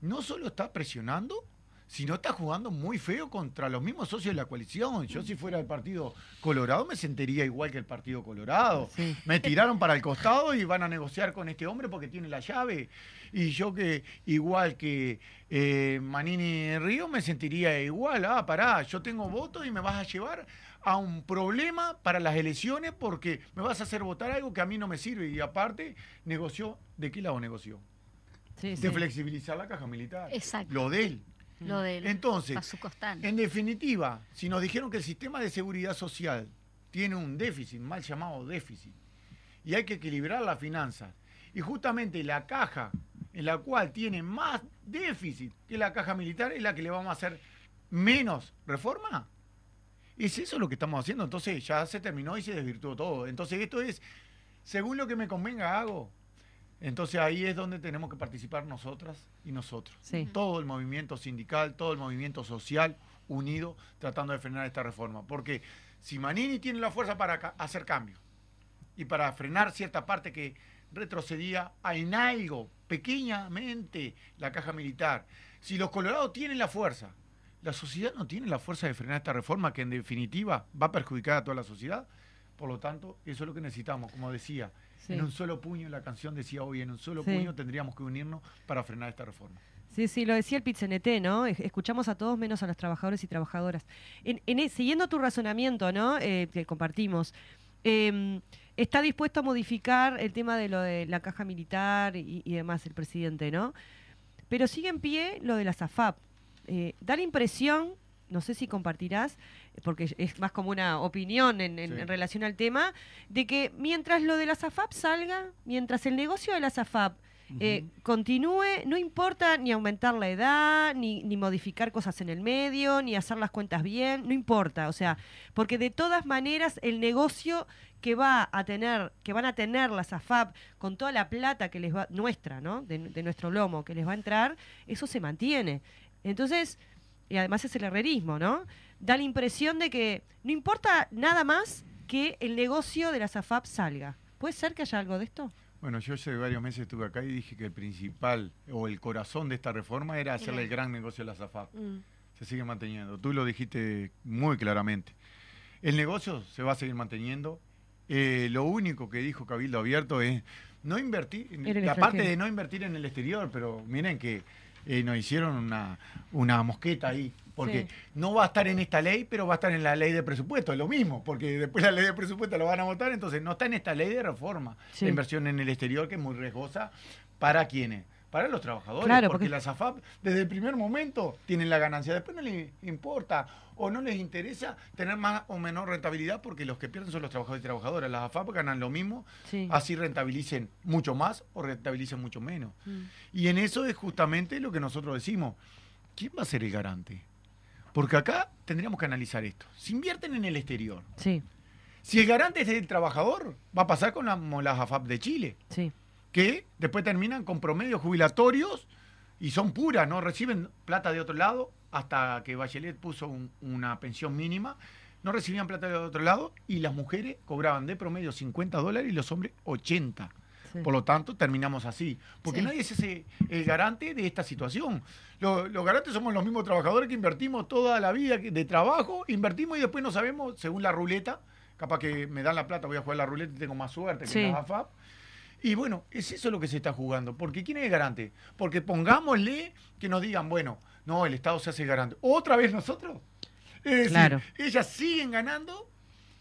no solo está presionando, si no está jugando muy feo contra los mismos socios de la coalición. Yo si fuera el Partido Colorado me sentiría igual que el Partido Colorado. Me tiraron para el costado y van a negociar con este hombre porque tiene la llave. Y yo que igual que eh, Manini Río me sentiría igual. Ah, pará, yo tengo votos y me vas a llevar a un problema para las elecciones porque me vas a hacer votar algo que a mí no me sirve. Y aparte, negoció, ¿de qué lado negoció? de flexibilizar la caja militar. Exacto. Lo de él. Lo del Entonces, en definitiva, si nos dijeron que el sistema de seguridad social tiene un déficit, mal llamado déficit, y hay que equilibrar las finanzas, y justamente la caja en la cual tiene más déficit que la caja militar es la que le vamos a hacer menos reforma. Es eso lo que estamos haciendo. Entonces ya se terminó y se desvirtuó todo. Entonces esto es, según lo que me convenga, hago. Entonces ahí es donde tenemos que participar nosotras y nosotros. Sí. Todo el movimiento sindical, todo el movimiento social unido tratando de frenar esta reforma. Porque si Manini tiene la fuerza para ca- hacer cambios y para frenar cierta parte que retrocedía en algo, pequeñamente, la caja militar, si los colorados tienen la fuerza, la sociedad no tiene la fuerza de frenar esta reforma que en definitiva va a perjudicar a toda la sociedad. Por lo tanto, eso es lo que necesitamos, como decía, Sí. en un solo puño, la canción decía hoy, en un solo Sí. puño tendríamos que unirnos para frenar esta reforma. Sí, sí, lo decía el PITCNT, ¿no? Es- Escuchamos a todos menos a los trabajadores y trabajadoras. En, en e- siguiendo tu razonamiento, ¿no? Eh, que compartimos, eh, está dispuesto a modificar el tema de lo de la caja militar y, y demás el presidente, ¿no? Pero sigue en pie lo de la SAFAP. Eh, da la impresión, no sé si compartirás, porque es más como una opinión en, en- Sí. en relación al tema, de que mientras lo de la SAFAP salga, mientras el negocio de la SAFAP eh, continúe, no importa ni aumentar la edad, ni, ni modificar cosas en el medio, ni hacer las cuentas bien, no importa, o sea, porque de todas maneras el negocio que va a tener, que van a tener las AFAP con toda la plata que les va, nuestra, ¿no? De, de nuestro lomo, que les va a entrar, eso se mantiene. Entonces, y además es el herrerismo, ¿no? Da la impresión de que no importa nada más que el negocio de las AFAP salga. ¿Puede ser que haya algo de esto? Bueno, yo hace varios meses estuve acá y dije que el principal o el corazón de esta reforma era hacerle el gran negocio a la SAFAP. Se sigue manteniendo. Tú lo dijiste muy claramente. El negocio se va a seguir manteniendo. Eh, lo único que dijo Cabildo Abierto es no invertir, la parte de no invertir en el exterior, pero miren que eh, nos hicieron una, una mosqueta ahí, porque Sí. no va a estar en esta ley, pero va a estar en la ley de presupuesto, es lo mismo, porque después la ley de presupuesto lo van a votar, entonces no está en esta ley de reforma, Sí. la inversión en el exterior, que es muy riesgosa, ¿para quiénes? Para los trabajadores, Claro, porque, porque- la SAFAP desde el primer momento tienen la ganancia, después no les importa o no les interesa tener más o menor rentabilidad porque los que pierden son los trabajadores y trabajadoras. Las AFAP ganan lo mismo, Sí. así rentabilicen mucho más o rentabilicen mucho menos. Mm. Y en eso es justamente lo que nosotros decimos. ¿Quién va a ser el garante? Porque acá tendríamos que analizar esto. Si invierten en el exterior, Sí, si el garante es el trabajador, va a pasar con la- las AFAP de Chile sí. que después terminan con promedios jubilatorios y son puras, no reciben plata de otro lado hasta que Bachelet puso un- una pensión mínima, no recibían plata de otro lado y las mujeres cobraban de promedio 50 dólares y los hombres 80. Sí. Por lo tanto, terminamos así. Porque Sí. nadie es ese, el garante de esta situación. Lo- los garantes somos los mismos trabajadores que invertimos toda la vida de trabajo, invertimos y después no sabemos, según la ruleta, capaz que me dan la plata, voy a jugar la ruleta y tengo más suerte que Sí. en la AFAP. Y bueno, es eso lo que se está jugando. Porque ¿quién es el garante? Porque pongámosle que nos digan, bueno, no, el Estado se hace garante. ¿Otra vez nosotros? Es decir, Claro. ellas siguen ganando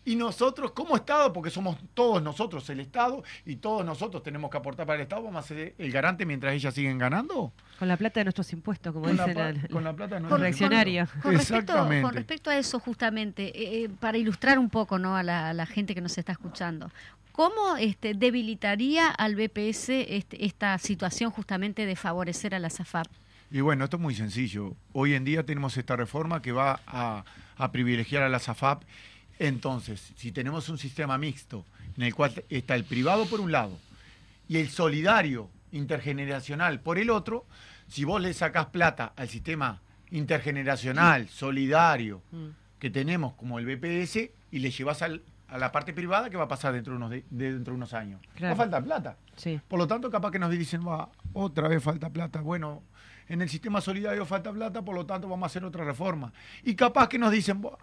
y nosotros como Estado, porque somos todos nosotros el Estado y todos nosotros tenemos que aportar para el Estado, vamos a ser el garante mientras ellas siguen ganando. Con la plata de nuestros impuestos, como Con la, dicen. la- con la plata no Con reaccionaria. Con Exactamente. con respecto a eso, justamente, eh, eh, para ilustrar un poco ¿no? a, la, a la gente que nos está escuchando, ¿cómo este, debilitaría al BPS este- esta situación justamente de favorecer a la SAFAP? Y bueno, esto es muy sencillo. Hoy en día tenemos esta reforma que va a, a privilegiar a la SAFAP. Entonces, si tenemos un sistema mixto en el cual está el privado por un lado y el solidario intergeneracional por el otro, si vos le sacás plata al sistema intergeneracional, solidario, Mm. que tenemos como el BPS y le llevas al- a la parte privada, ¿qué va a pasar dentro de unos, de- de- dentro de unos años? Claro. Va a faltar plata. Sí. Por lo tanto, capaz que nos dicen, va, otra vez falta plata. Bueno, en el sistema solidario falta plata, por lo tanto vamos a hacer otra reforma. Y capaz que nos dicen, "Buah,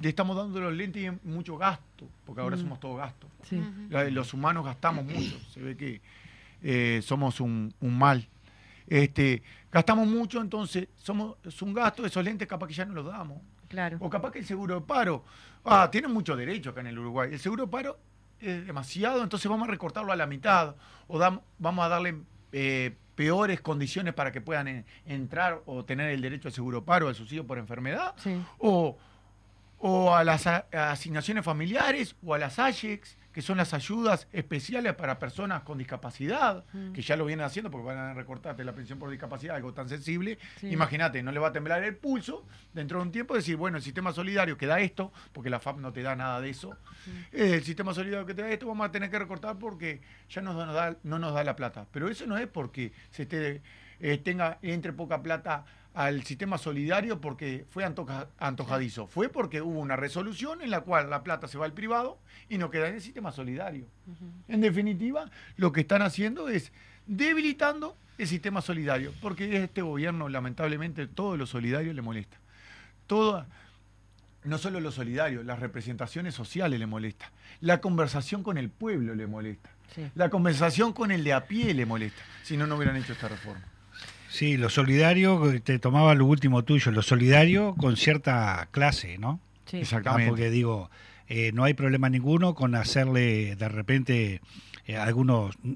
le estamos dando los lentes y mucho gasto, porque ahora Mm. somos todos gastos. Sí. Los humanos gastamos mucho, se ve que eh, somos un, un mal. Este, gastamos mucho, entonces somos es un gasto, esos lentes capaz que ya no los damos. Claro. O capaz que el seguro de paro. Ah, tienen mucho derecho acá en el Uruguay. El seguro de paro es demasiado, entonces vamos a recortarlo a la mitad. O dam- vamos a darle eh, peores condiciones para que puedan en- entrar o tener el derecho al seguro de paro, al subsidio por enfermedad. Sí. O, o a las a- asignaciones familiares o a las AYEX, que son las ayudas especiales para personas con discapacidad, que ya lo vienen haciendo porque van a recortarte la pensión por discapacidad, algo tan sensible. Sí. Imagínate, no le va a temblar el pulso dentro de un tiempo decir, bueno, el sistema solidario que da esto, porque la FAP no te da nada de eso, eh, el sistema solidario que te da esto vamos a tener que recortar porque ya no nos da, no nos da la plata. Pero eso no es porque se eh, tenga, entre poca plata al sistema solidario porque fue antoja- antojadizo. Fue porque hubo una resolución en la cual la plata se va al privado y no queda en el sistema solidario. En definitiva, lo que están haciendo es debilitando el sistema solidario, porque este gobierno, lamentablemente, todo lo solidario le molesta. Todo, no solo lo solidario, las representaciones sociales le molesta. La conversación con el pueblo le molesta. Sí. La conversación con el de a pie le molesta. Si no, no hubieran hecho esta reforma. Sí, lo solidario, te tomaba lo último tuyo, lo solidario con cierta clase, ¿no? Sí. Ah, Exactamente. porque digo, eh, no hay problema ninguno con hacerle de repente eh, algunos mm,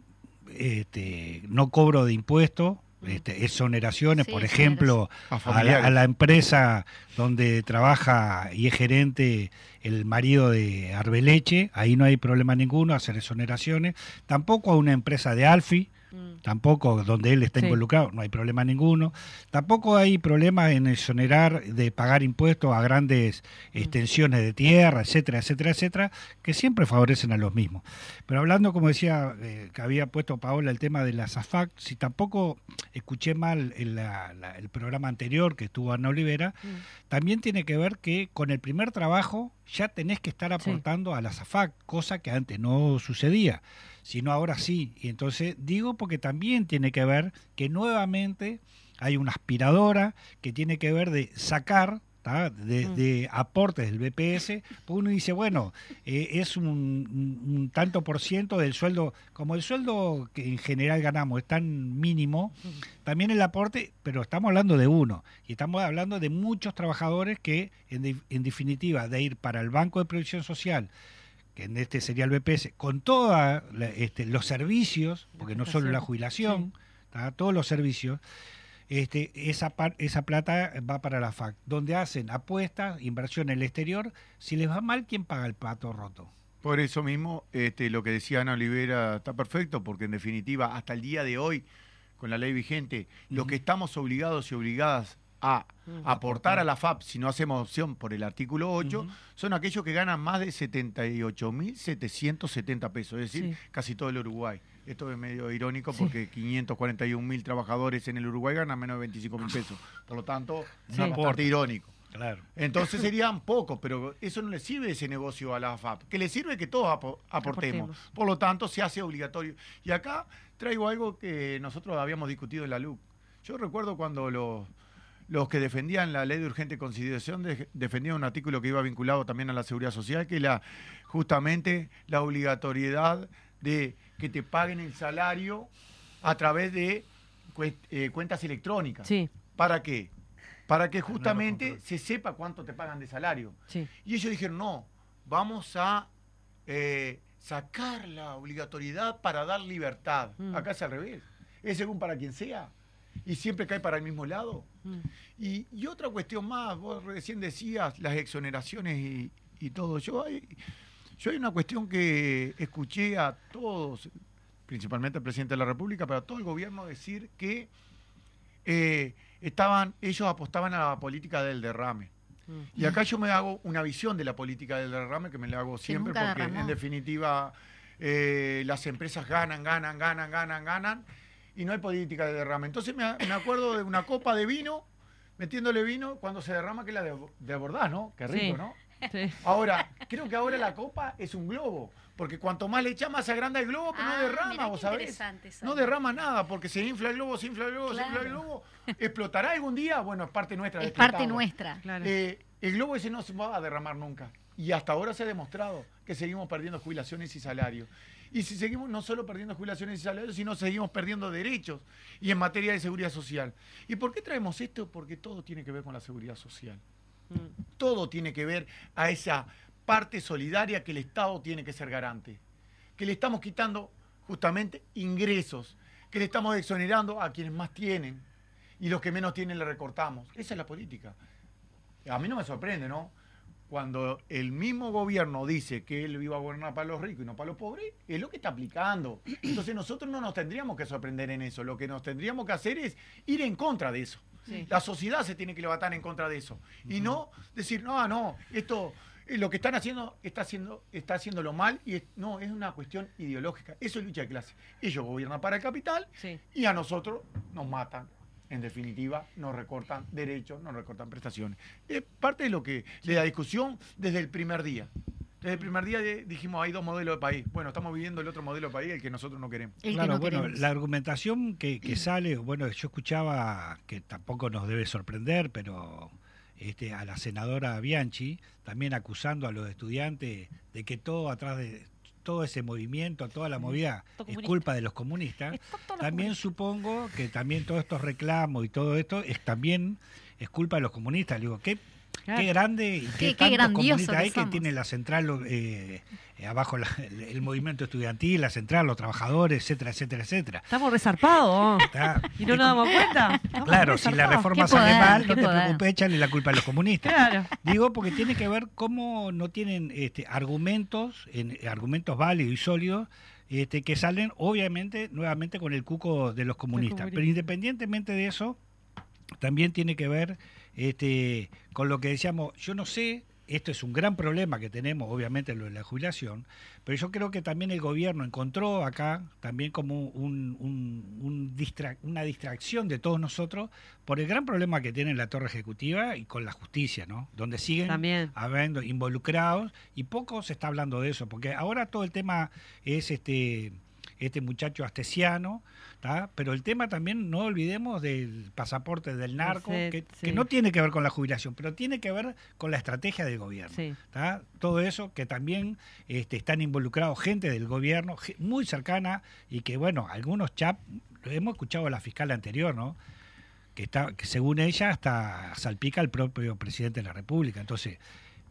este, no cobro de impuestos, este, exoneraciones, Sí, por ejemplo, A la, a la empresa donde trabaja y es gerente el marido de Arbeleche, ahí no hay problema ninguno, hacer exoneraciones, tampoco a una empresa de Alfi, Mm. tampoco donde él está Sí. involucrado, no hay problema ninguno. Tampoco hay problema en exonerar de pagar impuestos a grandes extensiones de tierra, etcétera, etcétera, etcétera, que siempre favorecen a los mismos. Pero hablando, como decía, eh, que había puesto Paola el tema de la SAFAC, si tampoco escuché mal el, la- la- el programa anterior que estuvo Ana Olivera, también tiene que ver que con el primer trabajo ya tenés que estar Sí. aportando a la SAFAC, cosa que antes no sucedía, sino ahora sí. Y entonces digo porque también tiene que ver que nuevamente hay una aspiradora que tiene que ver de sacar. De, Mm. de aportes del BPS, porque uno dice, bueno, eh, es un, tanto por ciento del sueldo, como el sueldo que en general ganamos es tan mínimo, también el aporte, pero estamos hablando de uno, y estamos hablando de muchos trabajadores que, en, de- en definitiva, de ir para el Banco de Previsión Social, que en este sería el BPS, con todos los servicios, porque no solo la jubilación, todos los servicios, este, esa, par- esa plata va para la FAC, donde hacen apuestas, inversión en el exterior. Si les va mal, ¿quién paga el pato roto? Por eso mismo, este, lo que decía Ana Olivera está perfecto, porque en definitiva, hasta el día de hoy, con la ley vigente, los que estamos obligados y obligadas a aportar a la FAP, si no hacemos opción por el artículo 8, son aquellos que ganan más de 78.770 pesos, es decir, Sí. casi todo el Uruguay. Esto es medio irónico Sí. porque 541.000 trabajadores en el Uruguay ganan menos de 25.000 pesos. Por lo tanto, Sí. es bastante irónico. Claro. Entonces serían pocos, pero eso no le sirve ese negocio a la AFAP, que le sirve que todos apo- aportemos. Aportemos. Por lo tanto, se hace obligatorio. Y acá traigo algo que nosotros habíamos discutido en la LUC. Yo recuerdo cuando los, los que defendían la ley de urgente consideración de- defendían un artículo que iba vinculado también a la seguridad social, que era justamente la obligatoriedad de que te paguen el salario a través de eh, cuentas electrónicas. Sí, ¿Para qué? Para que justamente se sepa cuánto te pagan de salario. sí. Y ellos dijeron, no, vamos a eh, sacar la obligatoriedad para dar libertad. Mm. Acá es al revés. Es según para quien sea. Y siempre cae para el mismo lado. Mm. Y, y otra cuestión más, vos recién decías las exoneraciones y, y todo. Yo hay, yo hay una cuestión que escuché a todos, principalmente al presidente de la República, pero a todo el gobierno decir que eh, estaban, ellos apostaban a la política del derrame. Mm. Y acá yo me hago una visión de la política del derrame que me la hago siempre porque derramó. en definitiva eh, las empresas ganan, ganan, ganan, ganan, ganan y no hay política de derrame. Entonces me, me acuerdo de una copa de vino, metiéndole vino cuando se derrama que la de, desbordás, ¿no? Qué rico, Sí. ¿no? Sí. Ahora, creo que ahora la copa es un globo, porque cuanto más le echas más se agranda el globo, pero Ah, no derrama, mirá vos sabés. No derrama nada, porque se infla el globo, se infla el globo, se infla el globo. ¿Explotará algún día? Bueno, es parte nuestra. de Es parte nuestra. Claro. Eh, el globo ese no se va a derramar nunca. Y hasta ahora se ha demostrado que seguimos perdiendo jubilaciones y salarios. Y si seguimos no solo perdiendo jubilaciones y salarios, sino seguimos perdiendo derechos y en materia de seguridad social. ¿Y por qué traemos esto? Porque todo tiene que ver con la seguridad social. Mm. Todo tiene que ver a esa parte solidaria que el Estado tiene que ser garante. Que le estamos quitando justamente ingresos, que le estamos exonerando a quienes más tienen y los que menos tienen le recortamos. Esa es la política. A mí no me sorprende, ¿no? Cuando el mismo gobierno dice que él iba a gobernar para los ricos y no para los pobres, es lo que está aplicando. Entonces nosotros no nos tendríamos que sorprender en eso. Lo que nos tendríamos que hacer es ir en contra de eso. Sí. La sociedad se tiene que levantar en contra de eso. Y no decir, no, no, esto, eh, lo que están haciendo está haciendo, está haciéndolo mal y es- no, es una cuestión ideológica. Eso es lucha de clase. Ellos gobiernan para el capital Sí. y a nosotros nos matan. En definitiva, nos recortan derechos, nos recortan prestaciones. Es parte de lo que de la discusión desde el primer día. Desde el primer día dijimos hay dos modelos de país. Bueno, estamos viviendo el otro modelo de país, el que nosotros no queremos. El que claro, no bueno, queremos. la argumentación que, que sale, bueno, yo escuchaba que tampoco nos debe sorprender, pero este, a la senadora Bianchi también acusando a los estudiantes de que todo atrás de todo ese movimiento, toda la movida es culpa de los comunistas. Los También comunistas. supongo que también todos estos reclamos y todo esto es también es culpa de los comunistas. Le digo, ¿qué, Claro. qué grande y Qué- qué, qué grandioso que tiene la central eh, eh, abajo la- el, el movimiento estudiantil, la central, los trabajadores, etcétera, etcétera, etcétera. Estamos resarpados. Está- ¿Y no nos damos cuenta? Estamos Claro, si la reforma sale poder, mal, no te poder. preocupes, échale la culpa a los comunistas. Claro. Digo porque tiene que ver cómo no tienen este, argumentos, en, argumentos válidos y sólidos, este, que salen obviamente nuevamente con el cuco de los comunistas. Pero independientemente de eso, también tiene que ver este, con lo que decíamos, yo no sé, esto es un gran problema que tenemos, obviamente, lo de la jubilación, pero yo creo que también el gobierno encontró acá también como un- un- un distra- una distracción de todos nosotros por el gran problema que tiene la torre ejecutiva y con la justicia, ¿no? Donde siguen También. habiendo involucrados y poco se está hablando de eso, porque ahora todo el tema es este este muchacho astesiano, ¿tá? pero el tema también no olvidemos del pasaporte del narco, Sí, que, sí. que no tiene que ver con la jubilación, pero tiene que ver con la estrategia del gobierno. Sí. Todo eso que también este, están involucrados gente del gobierno muy cercana y que, bueno, algunos chap, lo hemos escuchado a la fiscal anterior, ¿no? Que, está, que según ella hasta salpica al propio presidente de la República. Entonces,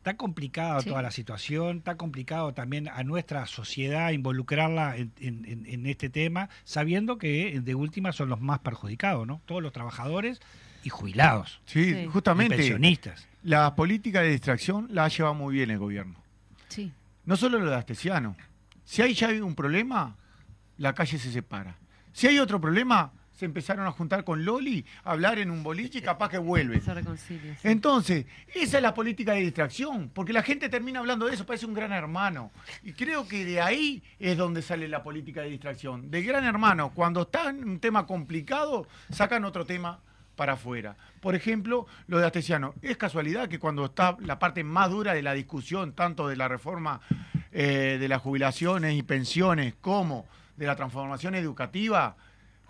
está complicada Sí. toda la situación, está complicado también a nuestra sociedad involucrarla en, en- en- en este tema, sabiendo que de última son los más perjudicados, ¿no? Todos los trabajadores y jubilados, Sí, Sí. y justamente. pensionistas. La política de distracción la ha llevado muy bien el gobierno. Sí. No solo lo de Astesiano. Si hay ya hay un problema, la calle se separa. Si hay otro problema, se empezaron a juntar con Loli, a hablar en un boliche y capaz que vuelve. Se reconcilia. sí. Entonces, esa es la política de distracción, porque la gente termina hablando de eso, parece un gran hermano. Y creo que de ahí es donde sale la política de distracción. Del gran hermano, cuando está en un tema complicado, sacan otro tema para afuera. Por ejemplo, lo de Astesiano. Es casualidad que cuando está la parte más dura de la discusión, tanto de la reforma eh, de las jubilaciones y pensiones como de la transformación educativa,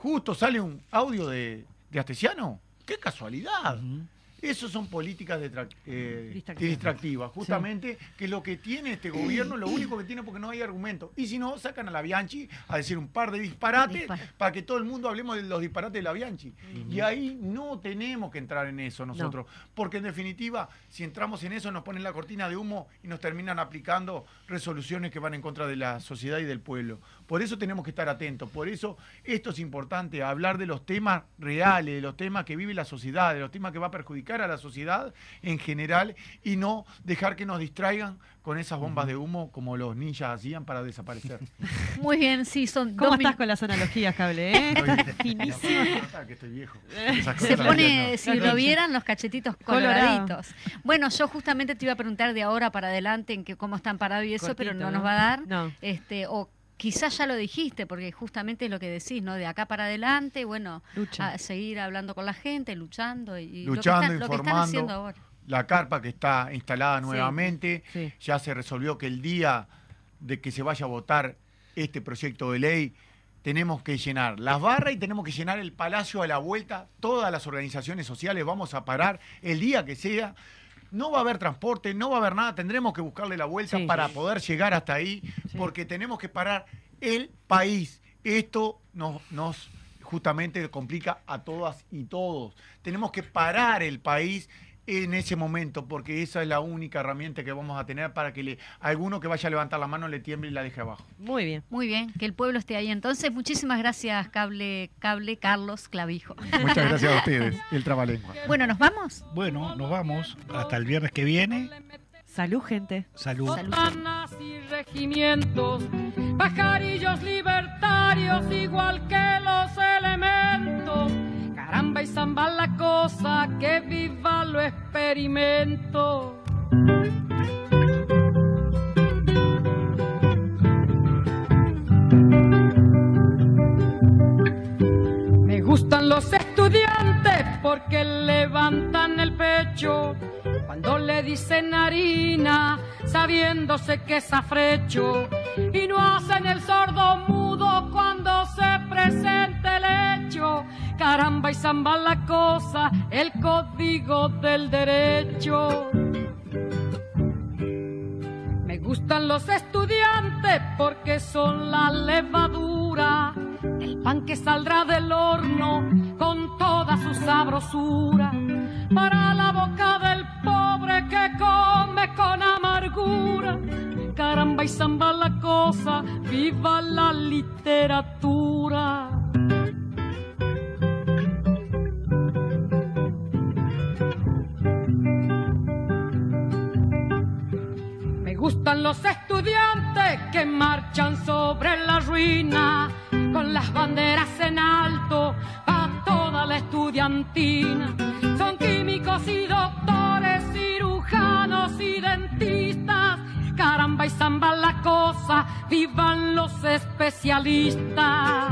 justo sale un audio de, de Astesiano. ¡Qué casualidad! Esas son políticas eh, Distractivas. distractivas, justamente, que lo que tiene este gobierno, lo único que tiene porque no hay argumento. Y si no, sacan a la Bianchi a decir un par de disparates Dispar- para que todo el mundo hablemos de los disparates de la Bianchi. Y ahí no tenemos que entrar en eso nosotros, porque en definitiva, si entramos en eso, nos ponen la cortina de humo y nos terminan aplicando resoluciones que van en contra de la sociedad y del pueblo. Por eso tenemos que estar atentos, por eso esto es importante, hablar de los temas reales, de los temas que vive la sociedad, de los temas que va a perjudicar a la sociedad en general y no dejar que nos distraigan con esas bombas de humo como los ninjas hacían para desaparecer. Muy bien, sí, son ¿Cómo dos estás con las analogías, cable? Eh? Finísimo. que estoy viejo. Esas Se pone, si lo vieran, los cachetitos Colorado. coloraditos. Bueno, yo justamente te iba a preguntar de ahora para adelante en que cómo están parados y eso, Cortito, pero no, ¿no? nos va a dar. No. Este, o quizás ya lo dijiste, porque justamente es lo que decís, ¿no? De acá para adelante, bueno, Lucha. a seguir hablando con la gente, luchando y, y Luchando, lo, que están, lo que están haciendo ahora. La carpa que está instalada nuevamente, sí. ya se resolvió que el día de que se vaya a votar este proyecto de ley, tenemos que llenar las barras y tenemos que llenar el palacio a la vuelta, todas las organizaciones sociales vamos a parar el día que sea. No va a haber transporte, no va a haber nada, tendremos que buscarle la vuelta Sí. para poder llegar hasta ahí, porque tenemos que parar el país. Esto nos, nos justamente complica a todas y todos. Tenemos que parar el país en ese momento, porque esa es la única herramienta que vamos a tener para que le, a alguno que vaya a levantar la mano le tiemble y la deje abajo. Muy bien. Muy bien, que el pueblo esté ahí. Entonces, muchísimas gracias, Cable, Cable Carlos Clavijo. Muchas gracias a ustedes, el trabalengua. Bueno, ¿nos vamos? Bueno, nos vamos hasta el viernes que viene. Salud, gente. Salud. Sotanas y regimientos, pajarillos libertarios igual que los elementos. Caramba y zamba la cosa, que viva lo experimento. Me gustan los estudiantes porque levantan el pecho cuando le dicen harina, sabiéndose que es afrecho, y no hacen el sordo mudo y zamba la cosa, el código del derecho. Me gustan los estudiantes porque son la levadura, el pan que saldrá del horno con toda su sabrosura, para la boca del pobre que come con amargura. Caramba y zamba la cosa, viva la literatura. Gustan los estudiantes que marchan sobre la ruina con las banderas en alto a toda la estudiantina. Son químicos y doctores, cirujanos y dentistas. Caramba y zamba la cosa, vivan los especialistas.